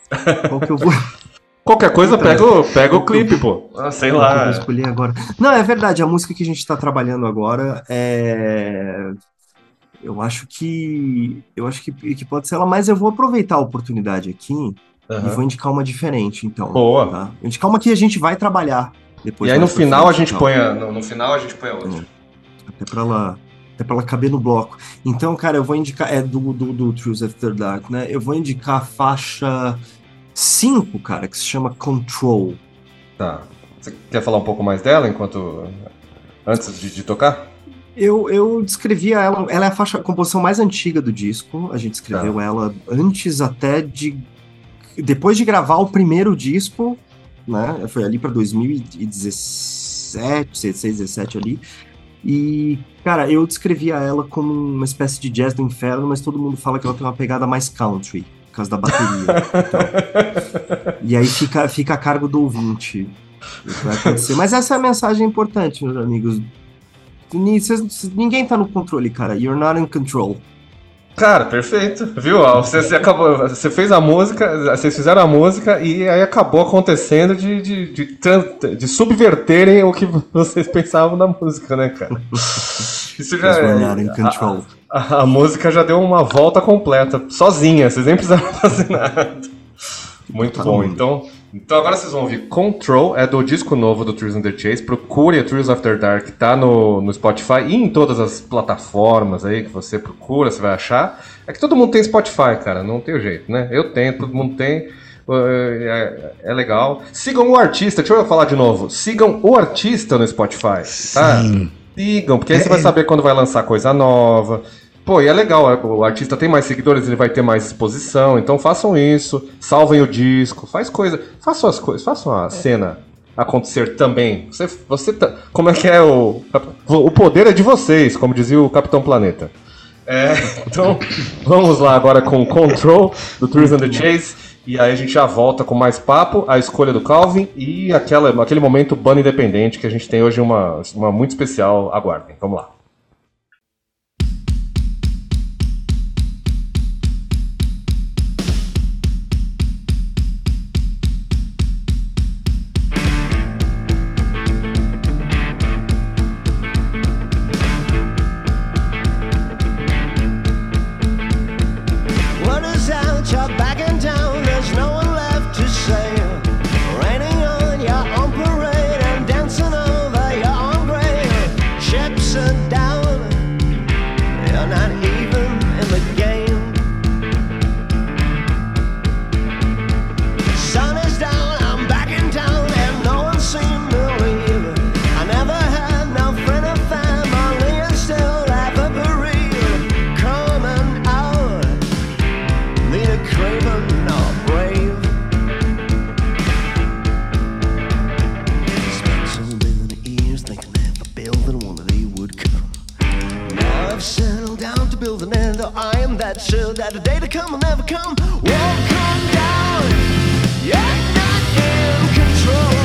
Qual que eu vou. Qualquer coisa, pega, o- pega o clipe, pô. Ah, sei eu lá. escolher agora? Não, é verdade, a música que a gente tá trabalhando agora é. Eu acho que. Eu acho que, que pode ser ela, mas eu vou aproveitar a oportunidade aqui e Aham. vou indicar uma diferente, então. Boa. Tá? Indicar uma que a gente vai trabalhar depois. E aí no final a gente então. põe a, no, no final a gente põe a outra. Até pra ela, até pra ela caber no bloco. Então, cara, eu vou indicar. É do, do, do Truth After Dark, né? Eu vou indicar a faixa 5, cara, que se chama Control. Tá. Você quer falar um pouco mais dela enquanto. antes de, de tocar? Eu, eu descrevi ela, ela é a faixa, a composição mais antiga do disco. A gente escreveu Tá. ela antes até de. Depois de gravar o primeiro disco, né? Foi ali pra 2017, 16, 17 ali. E, cara, eu descrevia ela como uma espécie de jazz do inferno, mas todo mundo fala que ela tem uma pegada mais country, por causa da bateria. então. E aí fica, fica a cargo do ouvinte. Mas essa é a mensagem importante, meus amigos. Ninguém tá no controle, cara. You're not in control. Cara, perfeito. Viu? Você, você acabou, você fez a música, vocês fizeram a música e aí acabou acontecendo de, de, de, de subverterem o que vocês pensavam da música, né, cara? Isso já é. A, a música já deu uma volta completa, sozinha, vocês nem precisaram fazer nada. Muito Tá bom, então. Então agora vocês vão ouvir Control, é do disco novo do Trees and the Chase. Procure a Trees After Dark, tá no, no Spotify e em todas as plataformas aí que você procura, você vai achar. É que todo mundo tem Spotify, cara, não tem jeito, né? Eu tenho, todo mundo tem. É, é legal. Sigam o artista, deixa eu falar de novo. Sigam o artista no Spotify, tá? Sim. Sigam, porque aí você É, vai é. saber quando vai lançar coisa nova. Pô, e é legal, o artista tem mais seguidores, ele vai ter mais exposição, então façam isso, salvem o disco, faz coisa, façam as coisas, façam a cena acontecer também. Você, você tá, como é que é o o poder é de vocês, como dizia o Capitão Planeta. É, então vamos lá agora com Control do Trees and the Chase e aí a gente já volta com mais papo, a escolha do Calvin e aquela, aquele momento banda independente que a gente tem hoje uma, uma muito especial. Aguardem, vamos lá. Thinking if I build it, one day would come. Now I've settled down to build another. I am that sure that the day to come will never come. Won't come down. You're not in control.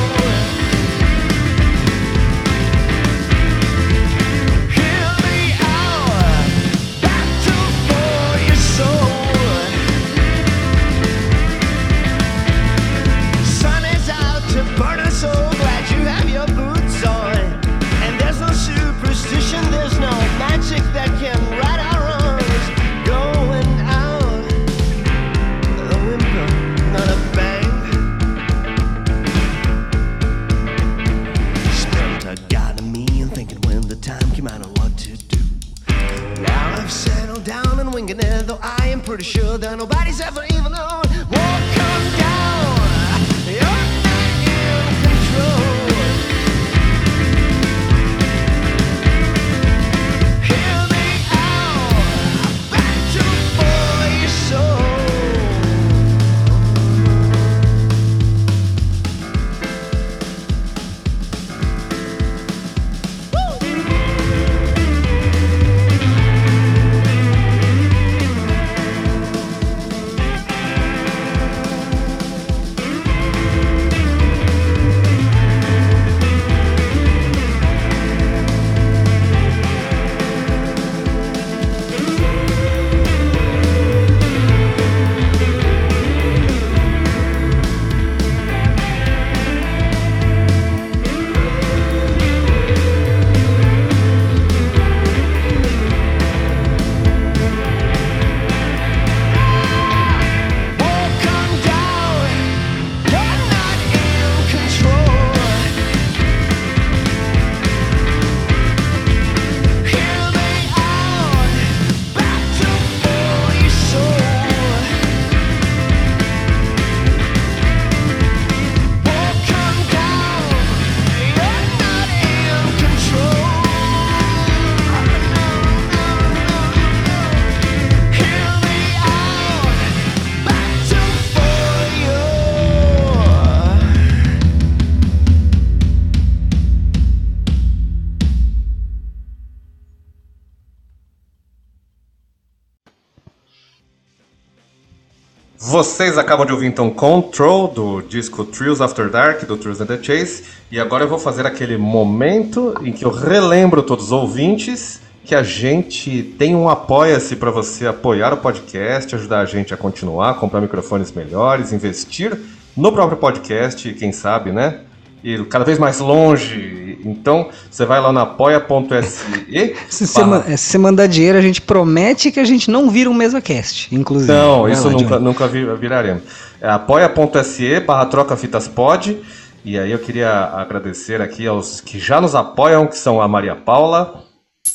Vocês acabam de ouvir então Control do disco Thrills After Dark do Thrills and the Chase e agora eu vou fazer aquele momento em que eu relembro todos os ouvintes que a gente tem um apoia-se para você apoiar o podcast, ajudar a gente a continuar, comprar microfones melhores, investir no próprio podcast, quem sabe, né? E cada vez mais longe. Então, você vai lá no apoia.se. Se você, ma- se você mandar dinheiro, a gente promete que a gente não vira um MesaCast, inclusive. Não, Vai isso lá, nunca, nunca vi- viraremos. É apoia.se barra troca fitas pod. E aí eu queria agradecer aqui aos que já nos apoiam, que são a Maria Paula,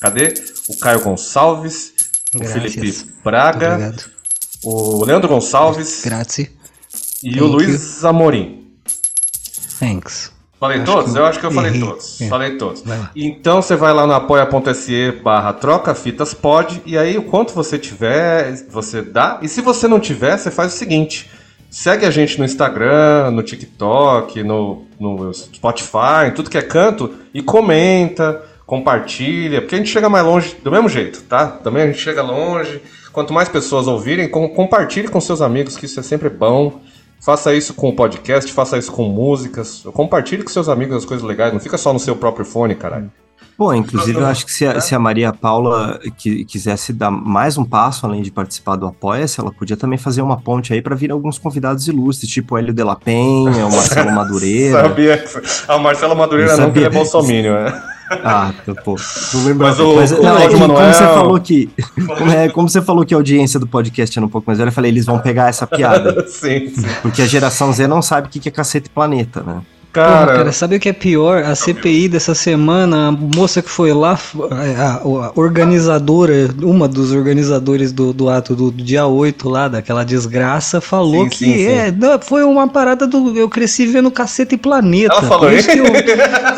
cadê? O Caio Gonçalves, o. Felipe Braga, Obrigado. o Leandro Gonçalves Grazie. e thank o Luiz Amorim. Thanks. Falei Acho todos? Eu acho que eu falei errei. todos. É. Falei todos. Então você vai lá no apoia.se barra troca fitas pod e aí o quanto você tiver, você dá. E se você não tiver, você faz o seguinte. Segue a gente no Instagram, no TikTok, no, no Spotify, em tudo que é canto e comenta, compartilha, porque a gente chega mais longe do mesmo jeito, tá? Também a gente chega longe. Quanto mais pessoas ouvirem, com, compartilhe com seus amigos, que isso é sempre bom. Faça isso com o podcast, faça isso com músicas. Compartilhe com seus amigos as coisas legais, não fica só no seu próprio fone, caralho. Pô, inclusive eu acho que se a, se a Maria Paula qui- quisesse dar mais um passo além de participar do Apoia-se, ela podia também fazer uma ponte aí pra vir alguns convidados ilustres, tipo o Hélio de la Penha, o Marcelo Madureira. Sabia que. Ah, o Marcelo Madureira não, porque ele é sabia. bolsomínio, né? Ah, pô, não lembro. Mas o- Mas, o não, é que como você falou que. Como, é, como você falou que a audiência do podcast era um pouco mais velha, eu falei, eles vão pegar essa piada. sim, sim. Porque a geração Z não sabe o que que é cacete planeta, né? Porra, Cara, cara, sabe o que é pior? A CPI dessa semana, a moça que foi lá, a, a organizadora, uma dos organizadores do, do ato do, do dia 8 lá, daquela desgraça, falou Sim, que sim, sim. é, não, foi uma parada do. Eu cresci vendo Cacete e Planeta. Ela falou isso que eu,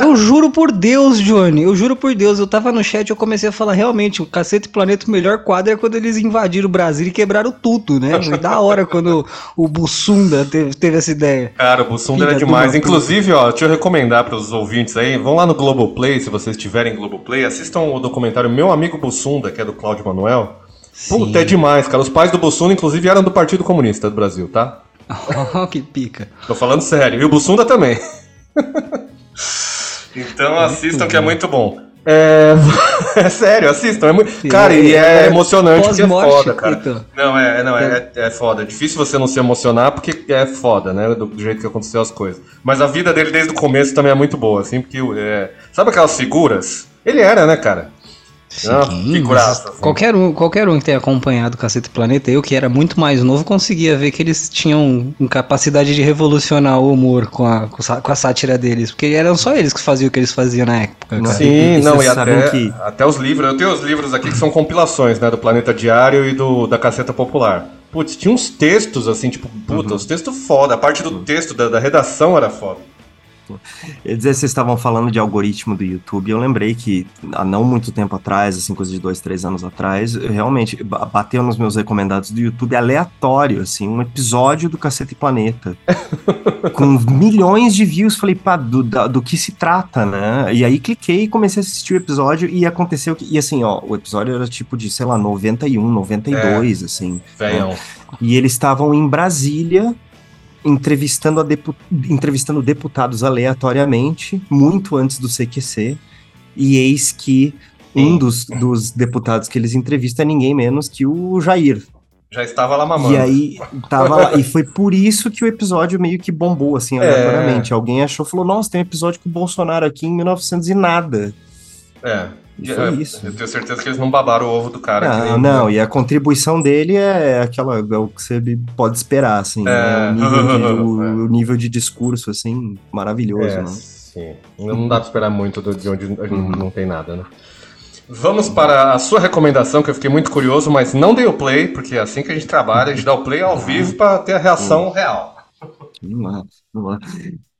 eu juro por Deus, Johnny, eu juro por Deus, eu tava no chat eu comecei a falar realmente, o Cacete e Planeta, o melhor quadro é quando eles invadiram o Brasil e quebraram tudo, né? Foi da hora quando o Bussunda teve, teve essa ideia. Cara, o Bussunda Filha é de demais. uma Inclusive, ó, deixa eu recomendar para os ouvintes aí, vão lá no Globoplay, se vocês tiverem Globoplay, assistam o documentário Meu Amigo Bussunda, que é do Cláudio Manuel. Puta, é demais, cara. Os pais do Bussunda, inclusive, eram do Partido Comunista do Brasil, tá? Oh, que pica. Tô falando sério. E o Bussunda também. então assistam que é muito bom. É, é sério, assistam. É muito... Cara, e é emocionante porque é foda, cara. então. Não, é, não é, é foda. É difícil você não se emocionar porque é foda, né? Do, do jeito que aconteceu as coisas. Mas a vida dele desde o começo também é muito boa, assim, porque é... sabe aquelas figuras? Ele era, né, cara? Não, figuraça, assim. Qualquer um, qualquer um que tenha acompanhado o Cacete Planeta, eu que era muito mais novo, conseguia ver que eles tinham capacidade de revolucionar o humor com a, com a sátira deles. Porque eram só eles que faziam o que eles faziam na época. cara. Sim, E não, e até, que- até os livros. Eu tenho os livros aqui que são compilações, né? Do Planeta Diário e do da Caceta Popular. putz, tinha uns textos assim, tipo, puta, Uhum. os textos foda. A parte do texto, da, da redação era foda. Eu dizer, vocês estavam falando de algoritmo do YouTube, eu lembrei que há não muito tempo atrás, assim, coisa de dois, três anos atrás, eu realmente ba- bateu nos meus recomendados do YouTube aleatório, assim, um episódio do Cacete Planeta. com milhões de views, falei, pá, do, da- do que se trata, né? E aí cliquei e comecei a assistir o episódio e aconteceu que, e assim, ó, o episódio era tipo de, sei lá, 91, 92, assim. Velhão. E eles estavam em Brasília entrevistando, a depu- entrevistando deputados aleatoriamente, muito antes do CQC. E eis que um dos, dos deputados que eles entrevistam é ninguém menos que o Jair. Já estava lá mamando. E aí tava lá. E foi por isso que o episódio meio que bombou, assim, É. aleatoriamente. Alguém achou, falou, nossa, tem um episódio com o Bolsonaro aqui em 1900 e nada. É. E foi É, isso. Eu tenho certeza que eles não babaram o ovo do cara. Não, nem- Ah, não, e a contribuição dele é aquela, é o que você pode esperar, assim, É. né? o, nível de, o- o nível de discurso, assim, maravilhoso, É, né? sim. Não dá pra esperar muito de onde Uhum. não tem nada, né? Vamos para a sua recomendação, que eu fiquei muito curioso, mas não dei o play, porque é assim que a gente trabalha, a gente dá o play ao vivo para ter a reação real. Vamos lá, vamos lá.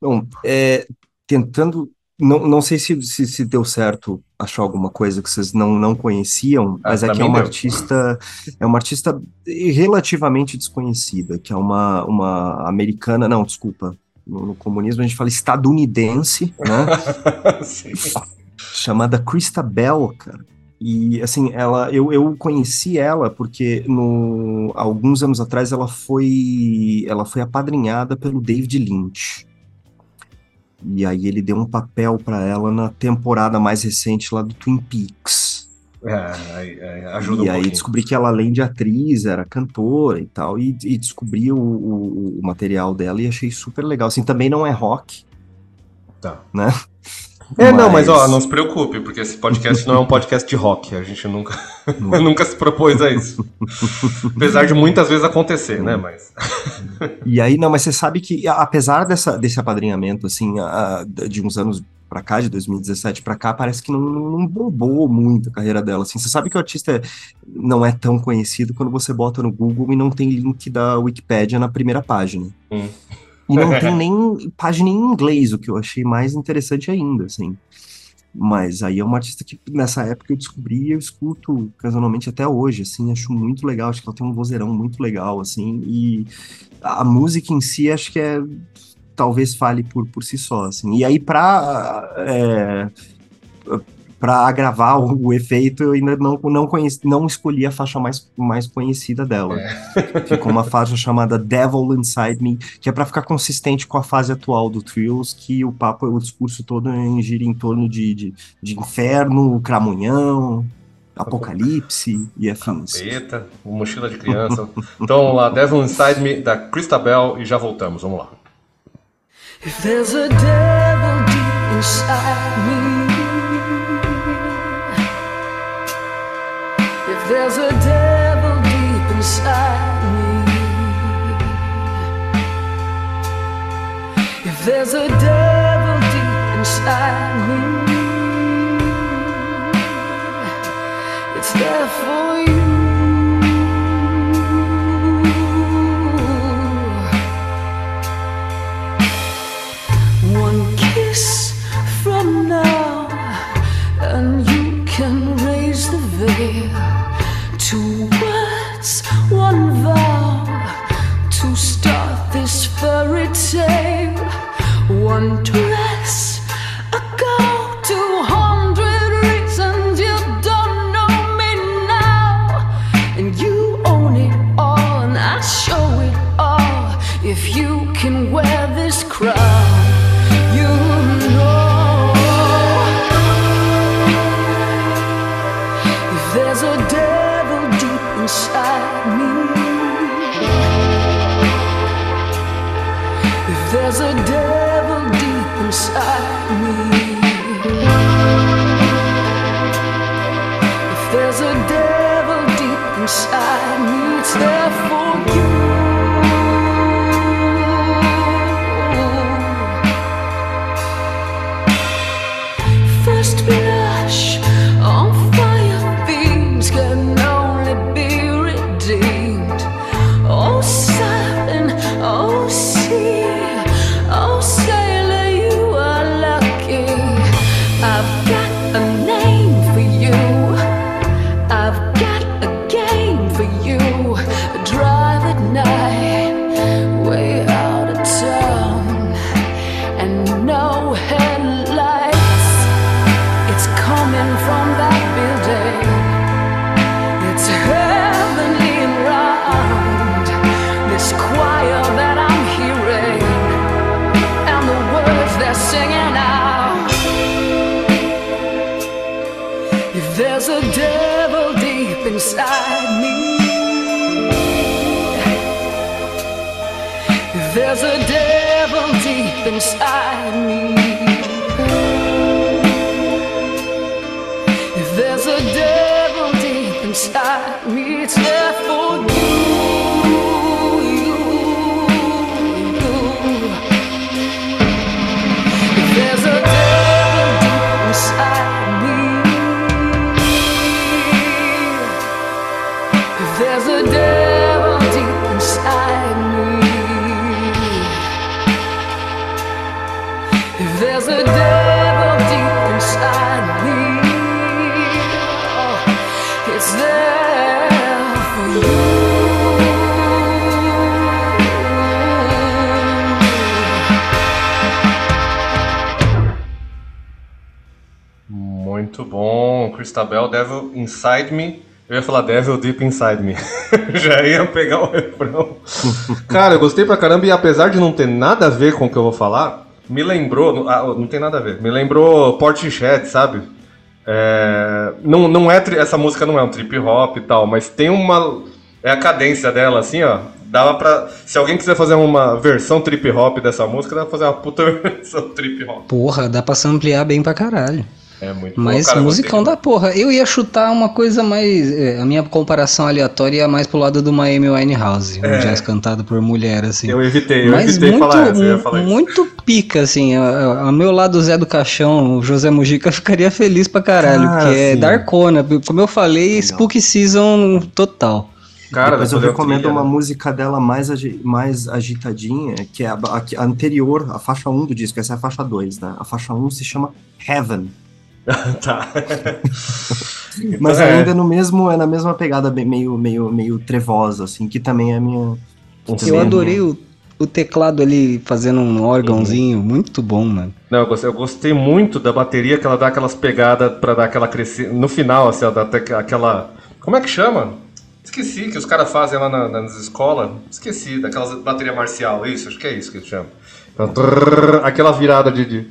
Bom, é, tentando, não, não sei se, se, se deu certo achar alguma coisa que vocês não, não conheciam, Ah, mas é pra que é uma deu. artista, é uma artista relativamente desconhecida, que é uma, uma americana, não, desculpa, no, no comunismo a gente fala estadunidense, né? Chamada Krista Bell, cara. E assim, ela, eu, eu conheci ela porque no, alguns anos atrás ela foi, ela foi apadrinhada pelo David Lynch. E aí ele deu um papel pra ela na temporada mais recente lá do Twin Peaks. É, ajuda e um aí pouquinho. descobri que ela, além de atriz, era cantora e tal, e, e descobri o, o- o material dela e achei super legal. Assim, também não é rock, Tá. né? É, não, mas ó, não se preocupe, porque esse podcast não é um podcast de rock, a gente nunca, nunca se propôs a isso. Apesar de muitas vezes acontecer, né, mas... E aí, não, mas você sabe que, apesar dessa, desse apadrinhamento, assim, a- de uns anos pra cá, de 2017 pra cá, parece que não, não bombou muito a carreira dela, assim. Você sabe que o artista não é tão conhecido quando você bota no Google e não tem link da Wikipédia na primeira página. Hum. E não tem nem página em inglês, o que eu achei mais interessante ainda, assim. Mas aí é uma artista que nessa época eu descobri e eu escuto ocasionalmente até hoje, assim, acho muito legal, acho que ela tem um vozeirão muito legal, assim, e a música em si acho que é talvez fale por, por si só, assim. E aí pra é, para agravar o, o efeito eu ainda não não conheci, não escolhi a faixa mais, mais conhecida dela. Ficou uma faixa chamada Devil Inside Me, que é pra ficar consistente com a fase atual do Thrills, que o papo, o discurso todo em- gira em torno de, de, de inferno, cramunhão, apocalipse e afins. Eita, mochila de criança. Então vamos lá, Devil Inside Me, da Christabel, e já voltamos, vamos lá. If there's a devil deep inside me, there's a devil deep inside me, it's there for you. One kiss from now, and you can raise the veil. Two words, one vow to start this fairy tale one to Muito bom, Christabel, Devil Inside Me. Eu ia falar Devil Deep Inside Me. Já ia pegar o refrão. Cara, eu gostei pra caramba e apesar de não ter nada a ver com o que eu vou falar, me lembrou. ah, não tem nada a ver. Me lembrou Portishead, sabe? É, não, não é, tri- essa música não é um trip hop e tal, mas tem uma. É a cadência dela, assim, ó. Dava pra. Se alguém quiser fazer uma versão trip hop dessa música, dá pra fazer uma puta versão trip hop. Porra, dá pra samplear bem pra caralho. É muito bom, Mas cara, eu musicão da porra. Eu ia chutar uma coisa mais. é, A minha comparação aleatória ia mais pro lado do Miami Winehouse, um jazz cantado por mulher, assim. É. Eu evitei, eu Mas evitei muito, falar essa, eu ia falar isso. muito pica, assim. A- a- O meu lado Zé do Caixão, o José Mujica, ficaria feliz pra caralho, Cara, porque é. Darkona. Como eu falei, Spooky Season total. Cara, Depois eu recomendo trilha, uma né? música dela mais, agi- mais agitadinha, que é a, a- a anterior, a faixa 1 do disco, essa é a faixa 2, né? A faixa 1 se chama Heaven. Tá. Mas Então, é. ainda no mesmo, é na mesma pegada bem- meio, meio, meio trevosa, assim, que também é a minha. Eu é adorei minha- o, o teclado ali fazendo um órgãozinho, muito bom, mano. Não, eu gostei, eu gostei muito da bateria que ela dá aquelas pegadas pra dar aquela crescida. No final, assim, ela dá até aquela. Como é que chama? Esqueci que os caras fazem lá na- nas escolas. Esqueci, daquelas bateria marcial, isso, acho que é isso que chama. Então, trrr, aquela virada de, de-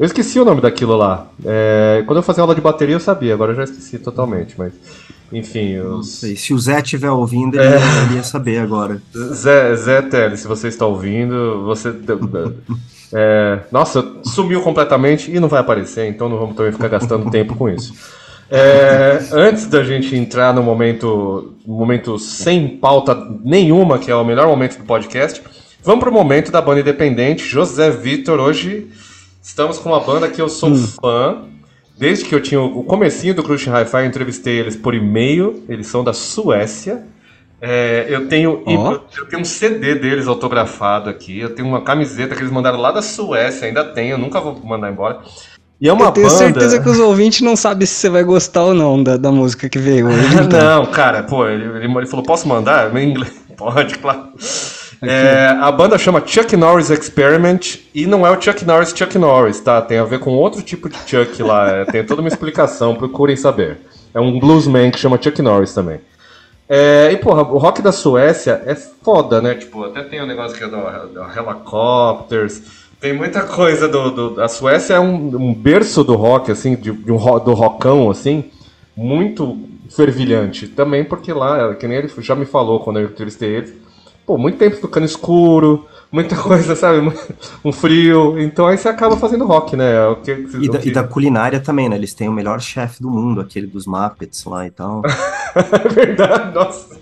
Eu esqueci o nome daquilo lá. É, quando eu fazia aula de bateria eu sabia, agora eu já esqueci totalmente, mas. Enfim, Não os... sei, se o Zé estiver ouvindo, ele, ele ia saber agora. Zé, Zé Tele, se você está ouvindo, você. é, nossa, sumiu completamente e não vai aparecer, então não vamos também ficar gastando tempo com isso. É, antes da gente entrar no momento, momento sem pauta nenhuma, que é o melhor momento do podcast, vamos para o momento da banda independente. José Vitor, hoje estamos com uma banda que eu sou fã. Desde que eu tinha o comecinho do Crush Hi-Fi, eu entrevistei eles por e-mail. Eles são da Suécia. É, eu tenho Ó. eu tenho um CD deles autografado aqui. Eu tenho uma camiseta que eles mandaram lá da Suécia. Ainda tenho, eu nunca vou mandar embora. E é uma eu tenho banda. certeza que os ouvintes não sabem se você vai gostar ou não da, da música que veio hoje. então. Não, cara, pô, ele, ele- ele falou, posso mandar? Em inglês? Pode, claro. É, a banda chama Chuck Norris Experiment e não é o Chuck Norris Chuck Norris, tá? Tem a ver com outro tipo de Chuck lá, é, tem toda uma explicação, procurem saber. É um bluesman que chama Chuck Norris também. É, e porra, o rock da Suécia é foda, né? Tipo, até tem o negócio que é do, do Helicopters, tem muita coisa do, do- A Suécia é um, um berço do rock, assim, de, de um do rockão, assim, muito fervilhante. Também porque lá, que nem ele já me falou quando eu entrevistei ele, pô, muito tempo tocando escuro, muita coisa, sabe? Um frio. Então aí você acaba fazendo rock, né? É E da, e da culinária também, né? Eles têm o melhor chefe do mundo, aquele dos Muppets lá e tal. É verdade, nossa.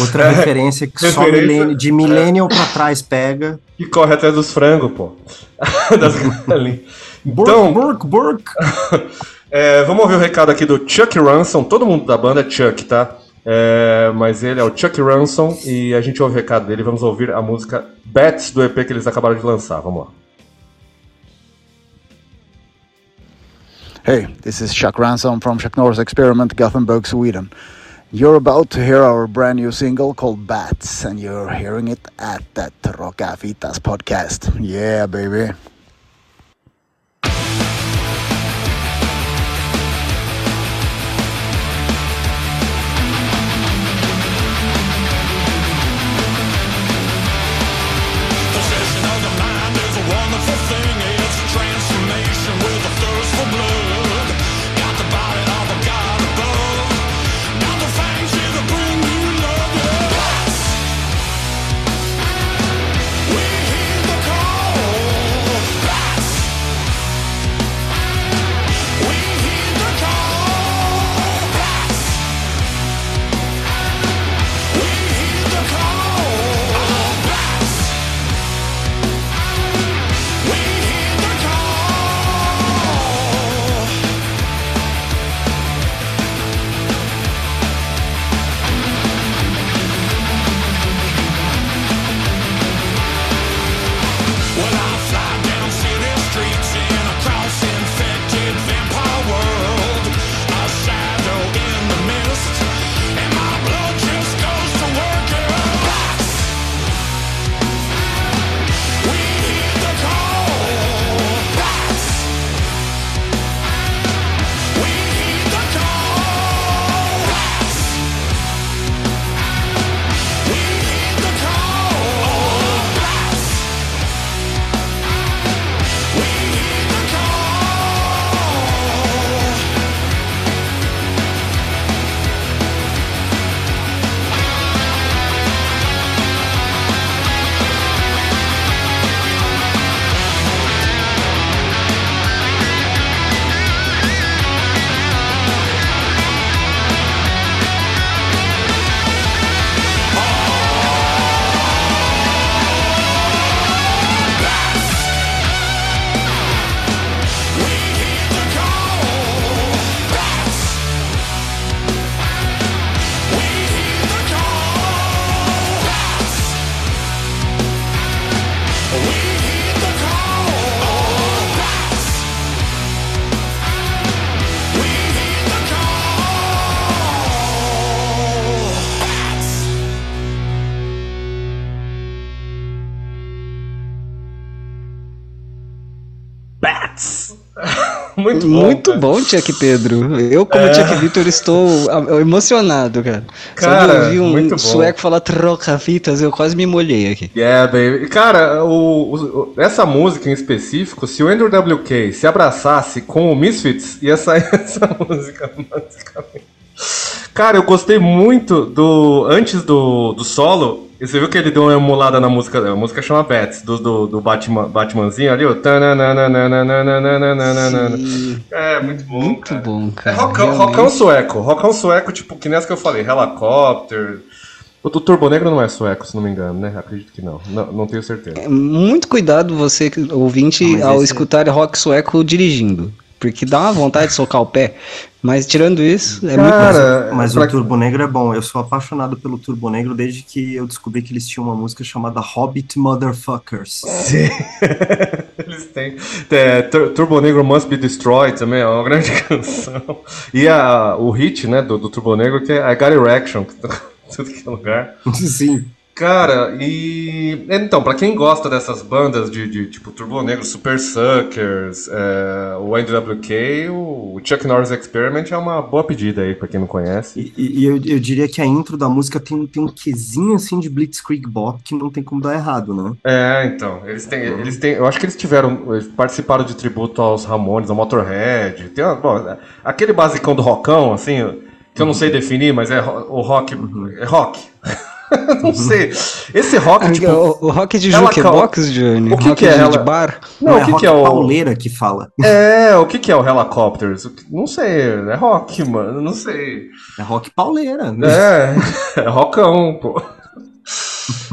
Outra referência que só Referência- milênio, de millennial pra trás pega. E corre atrás dos frangos, pô. das galinhas. Burk, Então, burk, burk. é, vamos ouvir o recado aqui do Chuck Ransom. Todo mundo da banda é Chuck, tá? É, mas ele é o Chuck Ransom e a gente ouve o recado dele. Vamos ouvir a música Bats do EP que eles acabaram de lançar. Vamos lá. Hey, this is Chuck Ransom from Chuck Norris Experiment, Gothenburg, Sweden. You're about to hear our brand new single called Bats, and you're hearing it at that Rocafitas podcast. Yeah, baby. Muito bom. Muito cara. bom, Chuck Pedro. Eu, como Chuck Victor, estou ah, emocionado, cara. Só de Cara, ouvir um sueco falar troca-fitas, eu quase me molhei aqui. Yeah, baby. Cara, o, o- essa música em específico, se o Andrew WK se abraçasse com o Misfits, ia sair essa música, basicamente. Cara, eu gostei muito do. Antes do, do solo, você viu que ele deu uma emulada na música. A música chama Bats, do, do, do Batman, Batmanzinho ali, tananana. É, muito bom. Muito cara. bom, É cara. rockão, realmente. rockão sueco. Rockão sueco, tipo, que as que eu falei, Helicopter. O Turbo Negro não é sueco, se não me engano, né? Acredito que não. Não, não tenho certeza. Muito cuidado você, ouvinte, Mas ao esse- escutar rock sueco dirigindo. Porque dá uma vontade de socar o pé. Mas tirando isso, é muito Cara, Mas pra- o Turbo Negro é bom. Eu sou apaixonado pelo Turbo Negro desde que eu descobri que eles tinham uma música chamada Hobbit Motherfuckers. Sim. Eles têm. É, Tur- Turbo Negro Must Be Destroyed também, é uma grande canção. E a, o hit, né, do, do Turbo Negro, que é I Got Erection, que tá em tudo que é lugar. Sim. Cara, e. Então, pra quem gosta dessas bandas de, de, tipo Turbo Negro, Super Suckers, é, o NWK, o Chuck Norris Experiment é uma boa pedida aí, pra quem não conhece. E, e- eu, eu diria que a intro da música tem, tem um quesinho assim de Blitzkrieg Bop que não tem como dar errado, né? É, então, eles têm, eles têm, eu acho que eles tiveram, eles participaram de tributo aos Ramones, ao Motorhead, tem uma, bom, aquele basicão do rockão, assim, que eu não sei definir, mas é o rock, é rock. não sei. Esse rock, tipo, o, o rock de jukebox, Johnny. O que rock que é de, ela- de bar. não, o que rock que é o pauleira que fala. É, o que que é o Helicopters? Não sei, é rock, mano, não sei. É rock pauleira. né? É, é rockão, pô.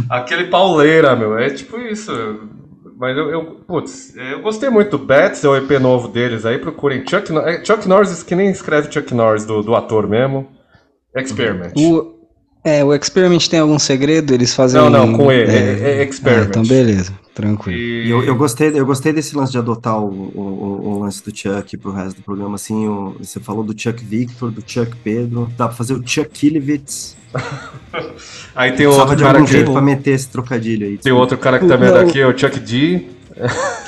Aquele pauleira, meu, é tipo isso. Mas eu, eu, putz, eu gostei muito do Bats, é o EP novo deles aí, procurem. Chuck, é Chuck Norris, que nem escreve Chuck Norris, do, do ator mesmo. Experiment. O, é, o Experiment tem algum segredo? Eles fazem. Não, não, com E, é- é Experiment. Ah, então beleza, tranquilo. E- eu, eu gostei, eu gostei desse lance de adotar o, o, o- o lance do Chuck pro resto do programa, assim, o- você falou do Chuck Victor, do Chuck Pedro, dá pra fazer o Chuck Kilivitz, Aí tem outro de cara que. jeito pra meter esse trocadilho aí. Tem outro cara que também é daqui, é o Chuck D.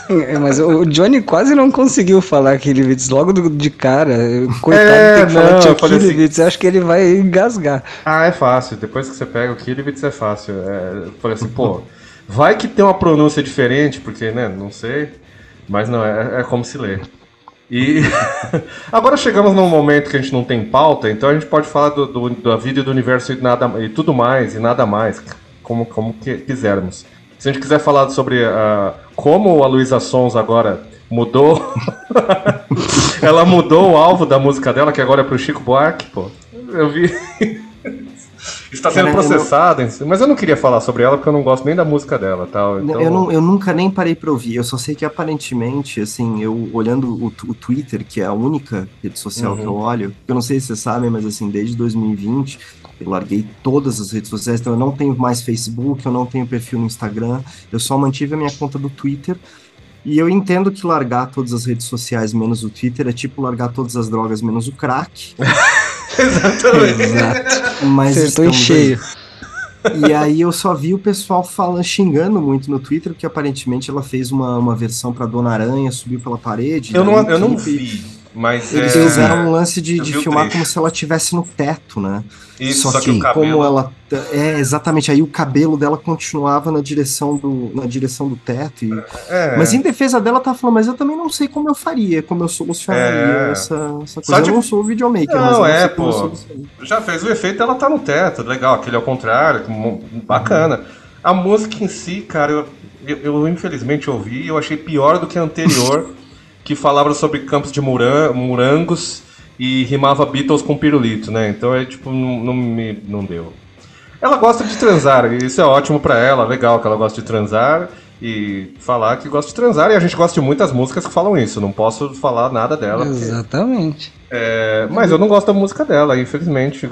É, mas o Johnny quase não conseguiu falar Kilivitz logo do- de cara. Coitado, É, tem que falar não, eu Chuck falei assim- Kilivitz. Acho que ele vai engasgar. Ah, é fácil. Depois que você pega o Kilivitz é fácil. É, eu falei assim, pô, vai que tem uma pronúncia diferente, porque, né, não sei. Mas não, é, é como se lê. E agora chegamos num momento que a gente não tem pauta, então a gente pode falar do, do- da vida e do universo e, nada, e tudo mais, e nada mais, como, como que quisermos. Se a gente quiser falar sobre ah, como a Luísa Sons agora mudou. ela mudou o alvo da música dela, que agora é pro Chico Buarque, pô. Eu vi. Está sendo processada, mas eu não queria falar sobre ela porque eu não gosto nem da música dela, tal. Então... Eu, não- eu nunca nem parei pra ouvir, eu só sei que aparentemente, assim, eu olhando o, o Twitter, que é a única rede social que eu olho, eu não sei se vocês sabem, mas assim, desde 2020 eu larguei todas as redes sociais, então eu não tenho mais Facebook, eu não tenho perfil no Instagram, eu só mantive a minha conta do Twitter. E eu entendo que largar todas as redes sociais menos o Twitter é tipo largar todas as drogas menos o crack. Exato. Mas Acertou em cheio. E aí eu só vi o pessoal falando, xingando muito no Twitter, porque aparentemente ela fez uma, uma versão pra Dona Aranha, subiu pela parede. Eu não, o eu não vi, mas. Eles é, fizeram um lance de, de o filmar como se ela estivesse no teto, né? Isso, só, só que, que o cabelo- como ela. É, exatamente, aí o cabelo dela continuava na direção do, na direção do teto. e- É. Mas em defesa dela, tá falando, mas eu também não sei como eu faria, como eu solucionaria É. essa, essa coisa. de- Eu não sou videomaker, Não, não é, pô. Já fez o efeito, ela tá no teto, legal, aquele ao contrário, bacana. A música em si, cara, eu, eu, eu infelizmente ouvi e eu achei pior do que a anterior, que falava sobre campos de muran- morangos e rimava Beatles com pirulito, né? Então é tipo, não, não me não deu. Ela gosta de transar, e isso é ótimo pra ela, legal que ela gosta de transar e falar que gosta de transar, e a gente gosta de muitas músicas que falam isso, não posso falar nada dela. porque- Exatamente. é, mas eu não gosto da música dela, infelizmente.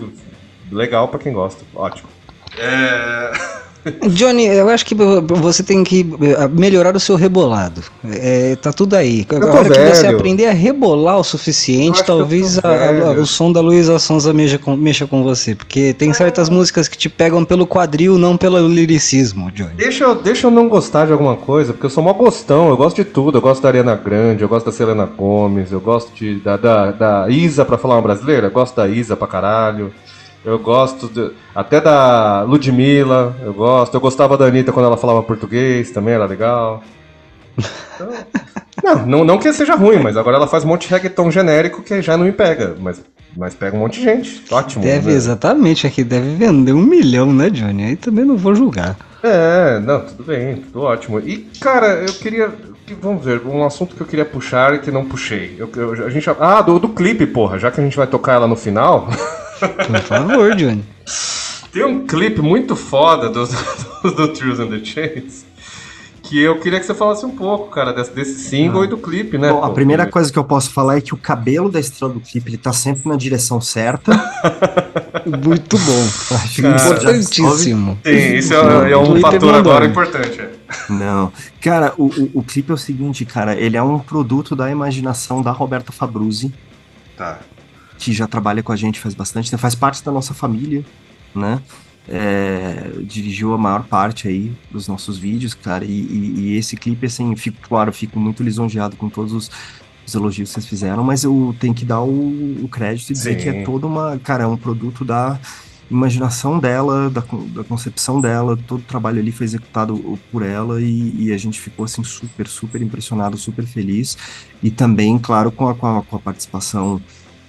Legal pra quem gosta, ótimo. É, Johnny, eu acho que você tem que eh, melhorar o seu rebolado. É, tá tudo aí. A tô hora que você velho. aprender a rebolar o Eu suficiente, eu talvez a- a- velho. o som da Luísa Sonza mexa com, mexa com você. Porque tem certas músicas que te pegam pelo quadril, não pelo liricismo, Johnny. Deixa eu, deixa eu não gostar de alguma coisa, porque eu sou mó gostão, eu gosto de tudo. Eu gosto da Ariana Grande, eu gosto da Selena Gomes, eu gosto de, da, da, da Isa, pra falar uma brasileira, eu gosto da Isa pra caralho. Eu gosto de- até da Ludmilla, eu gosto. Eu gostava da Anitta quando ela falava português, também era legal. Então, não, não, não que seja ruim, mas agora ela faz um monte de reggaeton genérico que já não me pega. Mas, mas pega um monte de gente. Ótimo. Deve, né? exatamente, aqui deve vender um milhão, né, Johnny? Aí também não vou julgar. É, não, tudo bem, tudo ótimo. E, cara, eu queria. que- Vamos ver, um assunto que eu queria puxar e que não puxei. Eu, eu- a gente, ah, do, do clipe, porra, já que a gente vai tocar ela no final. Por favor, Johnny. Tem um clipe muito foda do, do, do Trues and the Chains. Que eu queria que você falasse um pouco, cara, desse, desse single e do clipe, né? Bom, a primeira coisa que eu posso falar é que o cabelo da estrela do clipe ele tá sempre na direção certa. Muito bom. Acho já Importantíssimo. Sim, isso é, é um Twitter fator mandou. agora importante. é. Não. Cara, o, o, o clipe é o seguinte, cara, ele é um produto da imaginação da Roberta Fabruzzi, Tá. Que já trabalha com a gente faz bastante tempo, faz parte da nossa família, né? É, dirigiu a maior parte aí dos nossos vídeos, cara, e, e- e esse clipe, assim, fico, claro, fico muito lisonjeado com todos os, os elogios que vocês fizeram, mas eu tenho que dar o, o crédito e dizer Sim. que é toda uma, cara, é um produto da imaginação dela, da, da concepção dela, todo o trabalho ali foi executado por ela e, e a gente ficou assim super, super impressionado, super feliz e também, claro, com a, com a, com a participação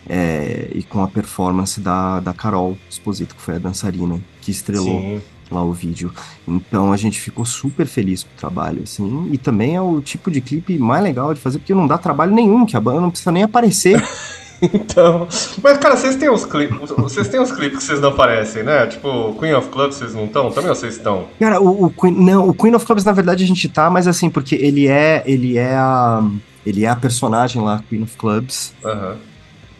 é, e com a performance da, da Carol Esposito, que foi a dançarina que estrelou Sim. lá o vídeo. Então a gente ficou super feliz com o trabalho, assim, e também é o tipo de clipe mais legal de fazer, porque não dá trabalho nenhum, que a banda não precisa nem aparecer. Então. Mas, cara, vocês têm uns clipes. Vocês têm uns clipes que vocês não aparecem, né? Tipo, Queen of Clubs vocês não estão? Também ou vocês estão? Cara, o, o Queen, não, o Queen of Clubs, na verdade, a gente tá, mas assim, porque ele é, ele é a, ele é a personagem lá, Queen of Clubs, Aham.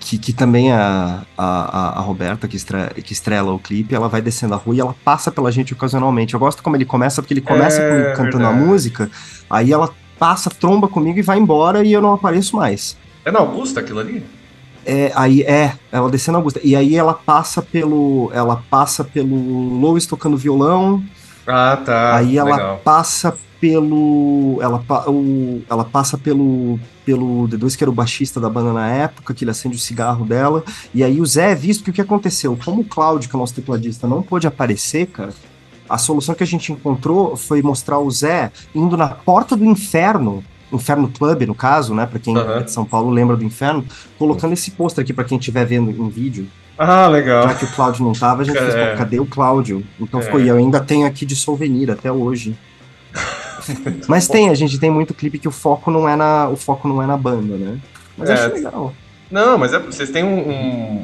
Que, que também a, a, a- a Roberta, que, estre, que estrela o clipe, ela vai descendo a rua e ela passa pela gente ocasionalmente. Eu gosto como ele começa, porque ele começa É, comigo cantando a verdade. música, aí ela passa, tromba comigo e vai embora e eu não apareço mais. É na Augusta aquilo ali? É, aí é, ela descendo a Augusta. E aí ela passa pelo. Ela passa pelo Lois tocando violão. Ah, tá. aí ela Legal. passa pelo. Ela, o, ela passa pelo. Pelo D2, que era o baixista da banda na época, que ele acende o cigarro dela. E aí o Zé é visto que o que aconteceu? Como o Cláudio, que é o nosso tecladista, não pôde aparecer, cara. A solução que a gente encontrou foi mostrar o Zé indo na porta do inferno, Inferno Club, no caso, né? Pra quem Aham. é de São Paulo lembra do inferno, colocando esse pôster aqui pra quem estiver vendo em vídeo. Ah, legal. Já que o Cláudio não tava, a gente fez, É. pô, cadê o Cláudio? Então É. ficou, e eu ainda tenho aqui de souvenir até hoje. Mas tem, a gente tem muito clipe que o foco não é na, o foco não é na banda, né? Mas É. acho legal. Não, mas é, vocês têm um. um-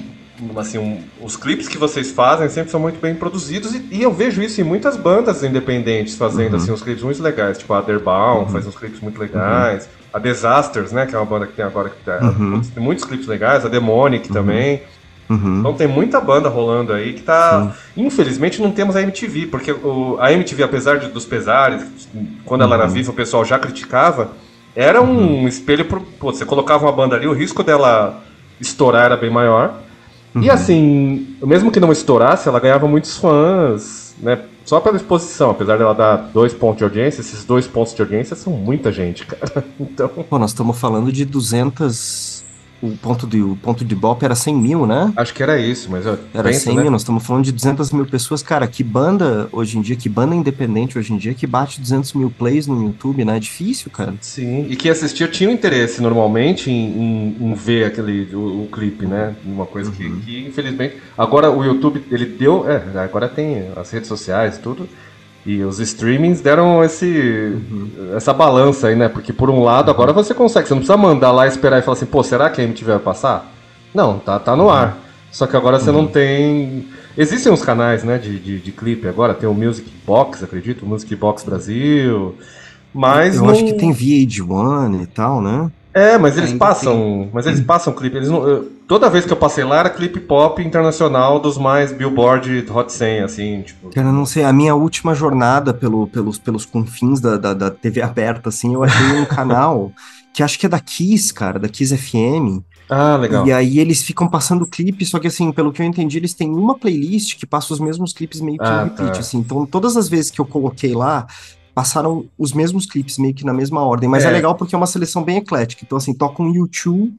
assim, um- os clipes que vocês fazem sempre são muito bem produzidos e, e eu vejo isso em muitas bandas independentes fazendo Uhum. assim uns clipes muito legais, tipo a Underbound faz uns clipes muito legais, a Disasters, né, que é uma banda que tem agora que tá, Uhum. tem muitos clipes legais, a Demonic também. Uhum. Então tem muita banda rolando aí que tá. Infelizmente não temos a MTV, porque o, a MTV, apesar de- dos pesares, quando ela era Uhum. viva o pessoal já criticava, era um espelho pro. Pô, você colocava uma banda ali, o risco dela estourar era bem maior. Uhum. E assim, mesmo que não estourasse, ela ganhava muitos fãs, né? Só pela exposição, apesar dela dar dois pontos de audiência, esses dois pontos de audiência são muita gente, cara. Então. Pô, nós estamos falando de 200. O ponto de, o ponto de Bop era 100 mil, né? Acho que era isso, mas Era penso, 100 né? mil, nós estamos falando de 200 mil pessoas. Cara, que banda hoje em dia, que banda independente hoje em dia que bate 200 mil plays no YouTube, né? É difícil, cara. Sim, e quem assistia tinha um interesse normalmente em, em- em ver aquele o, o clipe, né? Uma coisa que, que, infelizmente. Agora o YouTube ele deu. É, agora tem as redes sociais e tudo. E os streamings deram esse, essa balança aí, né? Porque por um lado, agora você consegue, você não precisa mandar lá esperar e falar assim, pô, será que a MTV vai passar? Não, tá, tá no ar. Só que agora você não tem. Existem uns canais, né, de, de, de clipe agora, tem o Music Box, acredito, o Music Box Brasil. Mas Eu não... acho que tem VH1 e tal, né? É, mas eles Ainda passam. Mas eles passam clipe. Eles não, eu- toda vez que eu passei lá era clipe pop internacional dos mais Billboard Hot 100, assim, tipo. Cara, eu não sei, a minha última jornada pelo, pelos, pelos confins da, da, da TV aberta, assim, eu achei um canal que acho que é da Kiss, cara, da Kiss FM. Ah, legal. E aí eles ficam passando clipes, só que assim, pelo que eu entendi, eles têm uma playlist que passa os mesmos clipes meio que Ah, repeat, tá. assim. Então, todas as vezes que eu coloquei lá, passaram os mesmos clipes meio que na mesma ordem. Mas é, É. legal porque é uma seleção bem eclética. Então, assim, toca um U2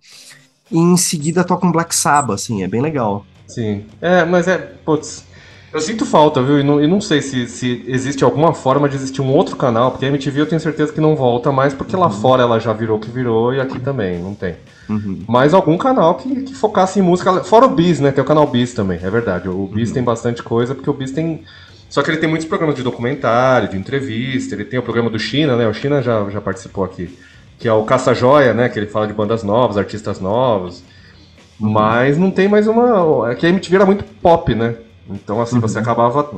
e em seguida toca um Black Sabbath, assim, é bem legal. Sim. É, mas é. Putz. Eu sinto falta, viu? E não, e não sei se, se existe alguma forma de existir um outro canal, porque a MTV eu tenho certeza que não volta mais, porque lá fora ela já virou o que virou e aqui também, não tem. Uhum. Mas algum canal que, que focasse em música. Fora o Bis, né? Tem o canal Bis também, é verdade. O Bis tem bastante coisa, porque o Bis tem. Só que ele tem muitos programas de documentário, de entrevista, ele tem o programa do China, né? O China já, já participou aqui. Que é o Caça Joia, né? Que ele fala de bandas novas, artistas novos. Mas não tem mais uma. É que a MTV era muito pop, né? Então, assim, você acabava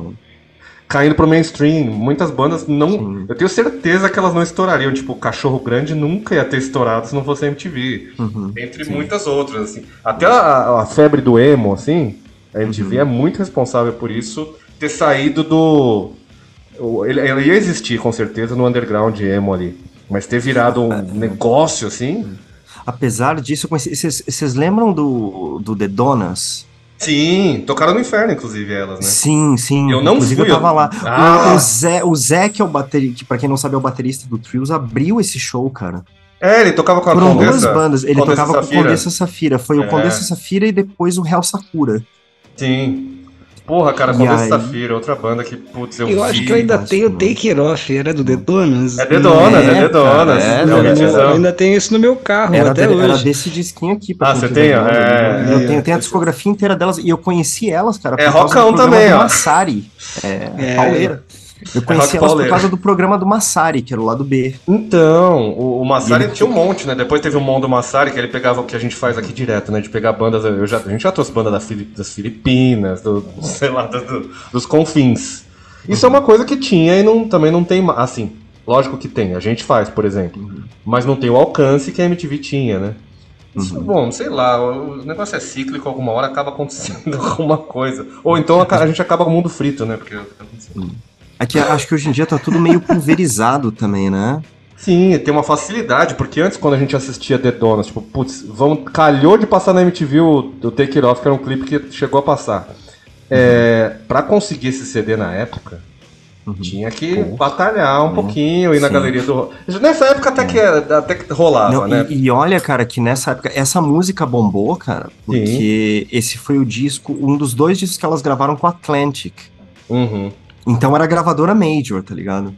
caindo pro mainstream. Muitas bandas não. Sim. Eu tenho certeza que elas não estourariam. Tipo, o Cachorro Grande nunca ia ter estourado se não fosse a MTV. Uhum. Entre muitas outras, assim. Até a, a febre do emo, assim, a MTV é muito responsável por isso ter saído do. Ele, ele ia existir, com certeza, no underground emo ali. Mas ter virado um negócio, assim. Apesar disso. Vocês lembram do, do The Donas? Sim, tocaram no inferno, inclusive, elas, né? Sim, sim. Eu não Inclusive, fui, eu tava lá. Ah! O, o Zé, o Zé, que é o baterista, que pra quem não sabe é o baterista do Trios, abriu esse show, cara. É, ele tocava com a Foram Condessa. duas bandas. Ele Condessa tocava com o Safira. Condessa Safira. Foi É. o Condessa Safira e depois o Real Sakura. Sim. Porra, cara, Condessa aí? Safira, outra banda que, putz, eu, Eu vi. acho que eu ainda acho tenho não. Take It Off, era do Dedonas. É Dedonas, é, É, Dedonas. cara, é, é, não, o é, Eu ainda tenho isso no meu carro, Era, até de- hoje. era desse disquinho aqui. pra Ah, você tem, ó, ver. é. Eu tenho, tenho a discografia inteira delas e eu conheci elas, cara. É rockão também, ó. Massari. É, É. pauleira. Eu conheci rock elas por causa do programa do Massari, que era o lado B. Então, o, o Massari ele- tinha um monte, né? Depois teve o Mon do Massari, que ele pegava o que a gente faz aqui direto, né? De pegar bandas. Eu já, a gente já trouxe banda da Fili- das Filipinas, do, sei lá, do- do- dos confins. Isso é uma coisa que tinha e não, também não tem. Assim, lógico que tem, a gente faz, por exemplo. Mas não tem o alcance que a MTV tinha, né? Isso, bom, sei lá, o negócio é cíclico, alguma hora acaba acontecendo alguma coisa. Ou então a, a gente acaba com o mundo frito, né? Porque tá Aqui, acho que hoje em dia tá tudo meio pulverizado também, né? Sim, tem uma facilidade, porque antes quando a gente assistia The Donuts, tipo, putz, vamos, calhou de passar na MTV o, o Take It Off, que era um clipe que chegou a passar. É, pra conseguir esse CD na época, tinha que batalhar um pouquinho, ir na Sim. galeria do... Nessa época até que, era- até que rolava, Não, né? e, e olha, cara, que nessa época, essa música bombou, cara, porque esse foi o disco, um dos dois discos que elas gravaram com a Atlantic. Uhum. Então era gravadora Major, tá ligado?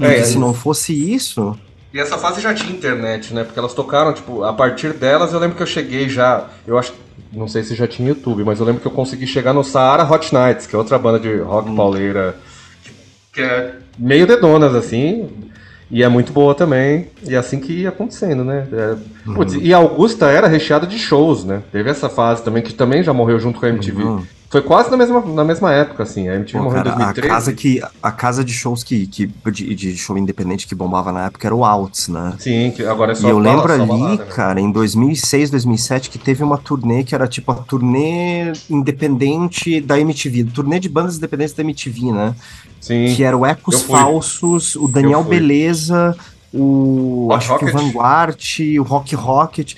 É, é se não fosse isso. E essa fase já tinha internet, né? Porque elas tocaram, tipo, a partir delas eu lembro que eu cheguei já. Eu acho. Não sei se já tinha YouTube, mas eu lembro que eu consegui chegar no Saara Hot Nights, que é outra banda de rock pauleira. Que é meio dedonas, assim. E é muito boa também. E é assim que ia acontecendo, né? É, putz, e a Augusta era recheada de shows, né? Teve essa fase também, que também já morreu junto com a MTV. Uhum. Foi quase na mesma, na mesma época, assim. A MTV Pô, morreu cara, em a 2013. casa que a casa de shows que, que de, de show independente que bombava na época era o Alts, né? Sim, que agora é só e eu lembro ali, balada, né? cara, em 2006, 2007, que teve uma turnê que era tipo a turnê independente da MTV, turnê de bandas independentes da MTV, né? Sim. Que era o Ecos. Falsos, o Daniel. Beleza, o acho que o Rocket. Vanguard, o Rock Rocket.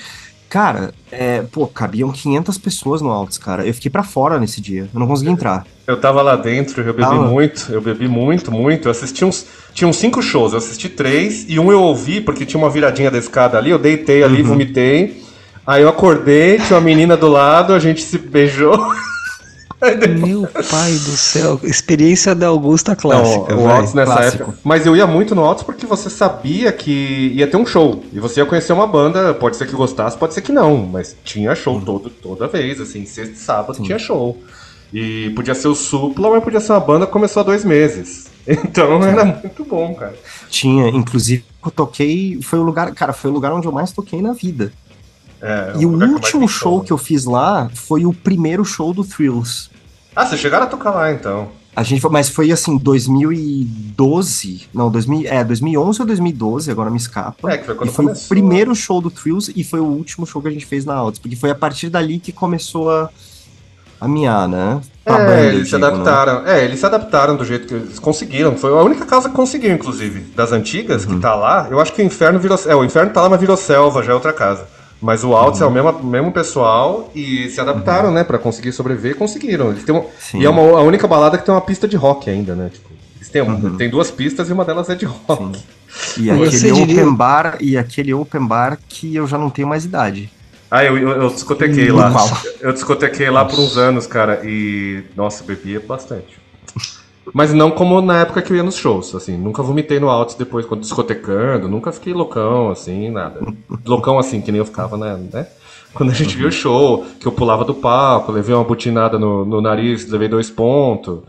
Cara, é, pô, cabiam 500 pessoas no Alts, cara. Eu fiquei pra fora nesse dia. Eu não consegui entrar. Eu tava lá dentro, eu bebi Tava? muito, eu bebi muito, muito. Eu assisti uns. Tinha uns cinco shows, eu assisti três, e um eu ouvi, porque tinha uma viradinha da escada ali, eu deitei ali, Uhum. vomitei. Aí eu acordei, tinha uma menina do lado, a gente se beijou. Meu pai do céu, experiência da Augusta clássica. Não, o. Altos nessa clássico. época. Mas eu ia muito no Altos porque você sabia que ia ter um show. E você ia conhecer uma banda, pode ser que gostasse, pode ser que não. Mas tinha show todo, toda vez, assim, sexta e sábado tinha show. E podia ser o Supla, mas podia ser uma banda que começou há dois meses. Então era muito bom, cara. Tinha, inclusive, eu toquei. Foi o lugar, cara, foi o lugar onde eu mais toquei na vida. É, e o último show que eu fiz lá foi o primeiro show do Thrills. Ah, vocês chegaram a tocar lá então. A gente foi, mas foi assim, 2012, não, 2000, é, 2011 ou 2012, agora me escapa. É, que foi quando e foi começou. o primeiro show do Thrills e foi o último show que a gente fez na Alts, porque foi a partir dali que começou a, a miar, né? Pra banda, É, eu eles se digo, né? adaptaram. É, eles se adaptaram do jeito que eles conseguiram. Foi a única casa que conseguiu, inclusive. Das antigas, Uhum. que tá lá. Eu acho que o inferno virou. É, o inferno tá lá, mas virou selva, já é outra casa. Mas o Alts Uhum. é o mesmo, mesmo pessoal e se adaptaram, né, pra conseguir sobreviver e conseguiram. Eles têm uma- Sim. e é uma, a única balada que tem uma pista de rock ainda, né? Tipo, eles têm, Uhum. tem duas pistas e uma delas é de rock. E Você aquele diria- open bar, e aquele open bar que eu já não tenho mais idade. Ah, eu, eu, eu discotequei lá. Eu discotequei lá por uns anos, cara, e. Nossa, bebia bastante. Mas não como na época que eu ia nos shows, assim. Nunca vomitei no Altos depois, quando discotecando. Nunca fiquei loucão, assim, nada. Loucão, assim, que nem eu ficava, né? né? Quando a gente viu o show, que eu pulava do palco, levei uma butinada no, no nariz, levei dois pontos.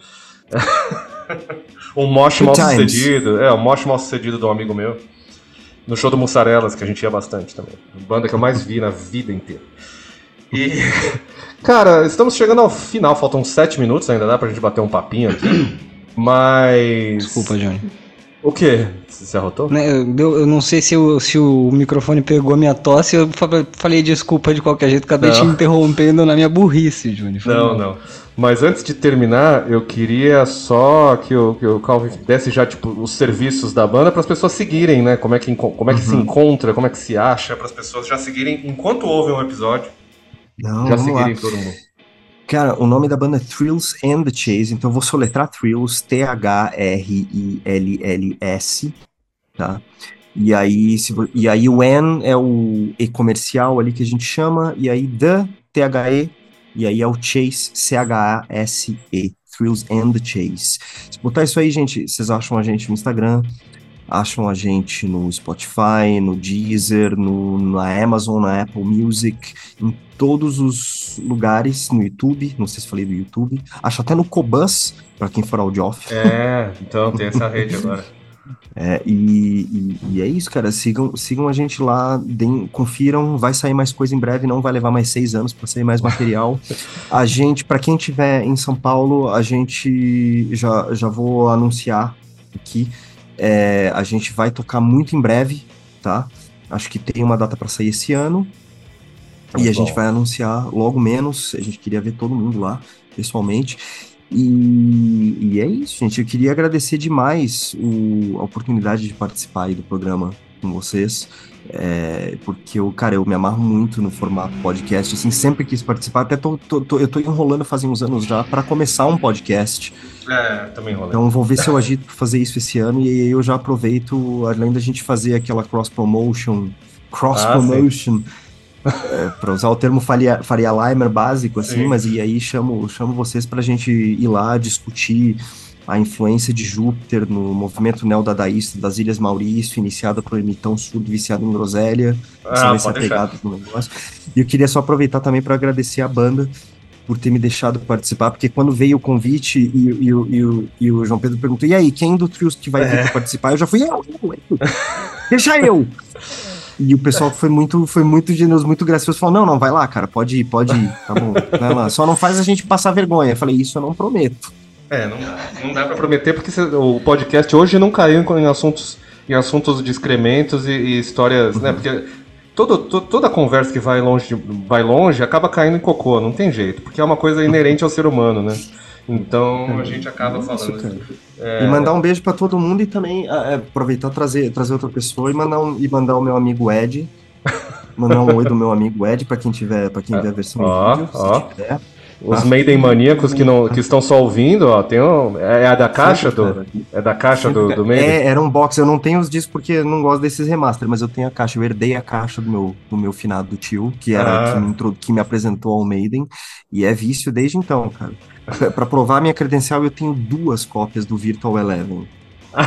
um moche mal sucedido. É, um moche mal sucedido de um amigo meu. No show do Mussarelas, que a gente ia bastante também. Banda que eu mais vi na vida inteira. E. Cara, estamos chegando ao final, faltam sete minutos ainda, dá pra gente bater um papinho aqui. Mas. Desculpa, Johnny. O quê? Você se arrotou? Né, Eu, eu- eu não sei se o, se o microfone pegou a minha tosse, eu fa- falei desculpa de qualquer jeito, acabei te Não. interrompendo na minha burrice, Johnny. Foi Não, mal. não. Mas antes de terminar, eu queria só que o, que o Calvin desse já tipo, os serviços da banda para as pessoas seguirem, né? Como é que, como é que se encontra, como é que se acha, para as pessoas já seguirem enquanto ouvem um episódio, Não, já vamos lá. seguirem todo mundo. Cara, o nome da banda é Thrills and the Chase, então eu vou soletrar Thrills, T-H-R-I-L-L-S, tá? E aí, se, e aí o N é o E comercial ali que a gente chama, e aí The, T-H-E, e aí é o Chase, C-H-A-S-E, Thrills and the Chase. Se botar isso aí, gente, vocês acham a gente no Instagram, acham a gente no Spotify, no Deezer, no, na Amazon, na Apple Music, em todos os lugares, no YouTube, não sei se falei do YouTube, acho até no Cobus, para quem for audioff. É, então tem essa rede agora. É, e, e- e é isso, cara. Sigam, sigam a gente lá, deem- confiram. Vai sair mais coisa em breve, não vai levar mais seis anos para sair mais material. A gente, para quem estiver em São Paulo, a gente já, já vou anunciar aqui. É, a gente vai tocar muito em breve, tá? Acho que tem uma data para sair esse ano. E a Muito gente bom. vai anunciar logo menos. A gente queria ver todo mundo lá, pessoalmente. E, e é isso, gente. Eu queria agradecer demais o- a oportunidade de participar aí do programa com vocês. É, porque eu, cara, eu me amarro muito no formato podcast, assim, sempre quis participar, até tô, tô- tô- eu tô enrolando fazem uns anos já para começar um podcast. É, também rola. Então vou ver se eu agito pra fazer isso esse ano e aí eu já aproveito, além da gente fazer aquela cross promotion, cross Ah, promotion, é, para usar o termo Faria, Faria Limer básico, assim, Sim. mas e aí chamo, chamo vocês pra gente ir lá discutir a influência de Júpiter no movimento neodadaísta das Ilhas Maurício, iniciado por ermitão surdo viciado em groselha. Ah, deixar. apegado no negócio. E eu queria só aproveitar também para agradecer a banda por ter me deixado participar, porque quando veio o convite e, e o- e e o João Pedro perguntou, e aí, quem do Trios que vai vir É. pra participar? Eu já fui, eu, eu, eu. deixa eu! E o pessoal foi muito, foi muito generoso, muito gracioso, falou, não, não, vai lá, cara, pode ir, pode ir, tá bom, vai lá, só não faz a gente passar vergonha. Eu falei, isso eu não prometo. É, não, não dá pra prometer porque o podcast hoje não caiu em, assuntos em assuntos de excrementos e, e histórias, né? Porque todo, to- toda conversa que vai longe, vai longe acaba caindo em cocô, não tem jeito, porque é uma coisa inerente ao ser humano, né? Então a gente acaba falando. É, E mandar um beijo pra todo mundo e também ah, é, aproveitar trazer, trazer outra pessoa e mandar, um, e mandar o meu amigo Ed. Mandar um oi do meu amigo Ed pra quem tiver, para quem ver a versão Ó, em vídeo, se ó. tiver. Os Maiden maníacos que, não, que estão só ouvindo, ó, tem um, é, é a da caixa do. É da caixa do, do Maiden? É, era um box. Eu não tenho os discos porque eu não gosto desses remaster, mas eu tenho a caixa. Eu herdei a caixa do meu, do meu finado tio, que era Ah. que, me intro- que me apresentou ao Maiden, e é vício desde então, cara. Pra- Pra provar a minha credencial, eu tenho duas cópias do Virtual Eleven.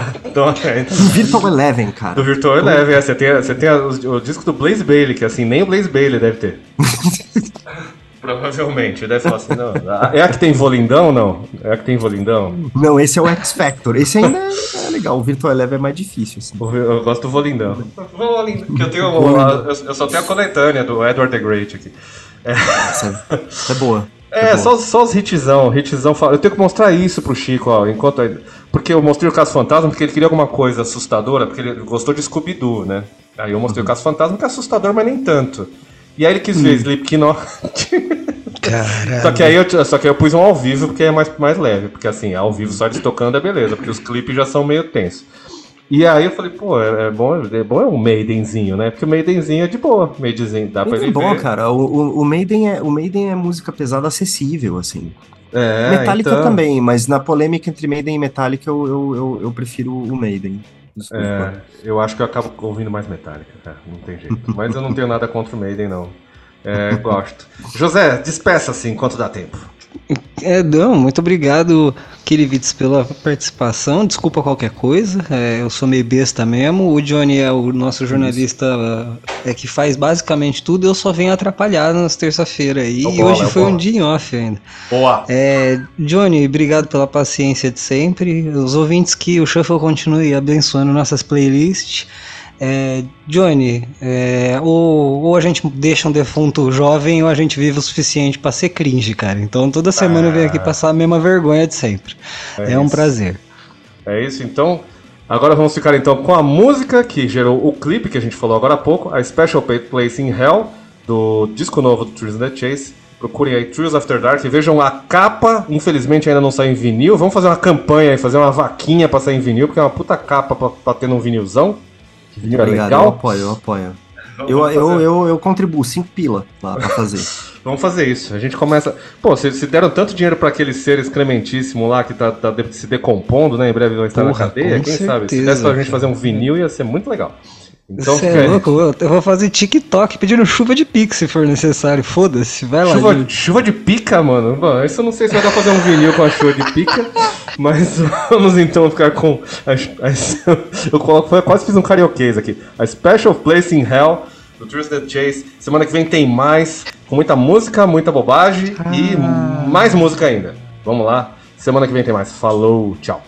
É. Do Virtual Eleven, cara. Do Virtual Eleven, é, você tem, você tem o, o disco do Blaze Bailey, que assim, nem o Blaze Bailey deve ter. Provavelmente, deve falar assim, não. a- É a que tem volindão, não? É a que tem volindão? Não, esse é o X Factor. Esse ainda é, é legal. O Virtual Eleven é mais difícil, assim. Eu gosto do volindão. Volindão. Que eu, tenho, eu, eu só tenho a coletânea do Edward the Great aqui. Essa, essa é boa. É, só, só os hitzão, hitzão. Eu tenho que mostrar isso pro Chico, ó, enquanto. Porque eu mostrei o Caso Fantasma porque ele queria alguma coisa assustadora, porque ele gostou de Scooby-Doo, né? Aí eu mostrei o Caso Fantasma que é assustador, mas nem tanto. E aí ele quis ver Slipknot. Caralho. Só que, aí eu, só que eu pus um ao vivo porque é mais, mais leve. Porque assim, ao vivo só eles tocando é beleza, porque os clipes já são meio tensos. E aí eu falei, pô, é, é bom, é bom é um Maidenzinho, né? Porque o Maidenzinho é de boa. Maidenzinho, dá pra ele bom, ver. cara. O, o, o Maiden é, o Maiden é música pesada acessível, assim. É, Metallica então, também, mas na polêmica entre Maiden e Metallica eu, eu, eu, eu prefiro o Maiden. É, eu acho que eu acabo ouvindo mais Metallica, cara. Não tem jeito. Mas eu não tenho nada contra o Maiden, não. É, gosto. José, despeça-se enquanto dá tempo. É, não, muito obrigado, Kirivitz, pela participação. Desculpa qualquer coisa, é, eu sou meio besta mesmo. O Johnny é o nosso jornalista é, que faz basicamente tudo, eu só venho atrapalhar nas terça-feira aí. É E bola, hoje é foi bola. um dia em off ainda. Boa! É, Johnny, obrigado pela paciência de sempre. Os ouvintes que o Shuffle continue abençoando nossas playlists. É, Johnny, é, ou, ou a gente deixa um defunto jovem ou a gente vive o suficiente pra ser cringe, cara. Então toda semana eu venho aqui passar a mesma vergonha de sempre. É, um isso. prazer. É isso, então. Agora vamos ficar então com a música que gerou o clipe que a gente falou agora há pouco, a Special Place in Hell, do disco novo do Trees and the Chase. Procurem aí Trees After Dark e vejam a capa. Infelizmente ainda não saiu em vinil. Vamos fazer uma campanha aí, fazer uma vaquinha pra sair em vinil, porque é uma puta capa pra, pra ter num vinilzão. É Obrigado, eu legal. apoio, eu apoio. Eu, eu, eu, eu contribuo 5 pila lá pra fazer. Vamos fazer isso. A gente começa. Pô, se, se deram tanto dinheiro pra aqueles seres crementíssimos lá que tá, tá de- se decompondo, né? Em breve vão estar na Porra, cadeia. com Quem sabe? Se certeza, desse pra gente fazer um vinil, ia ser muito legal. Então, Você é louco? Eu- vou fazer TikTok pedindo chuva de pix se for necessário. Foda-se, vai lá. Chuva, chuva de pica, mano. Bom, isso eu não sei se vai dar pra fazer um vinil com a chuva de pica, mas vamos então ficar com. As, as- eu coloco, eu quase fiz um karaokês aqui. A Special Place in Hell, do Twisted Chase. Semana que vem tem mais, com muita música, muita bobagem e mais música ainda. Vamos lá. Semana que vem tem mais. Falou, tchau.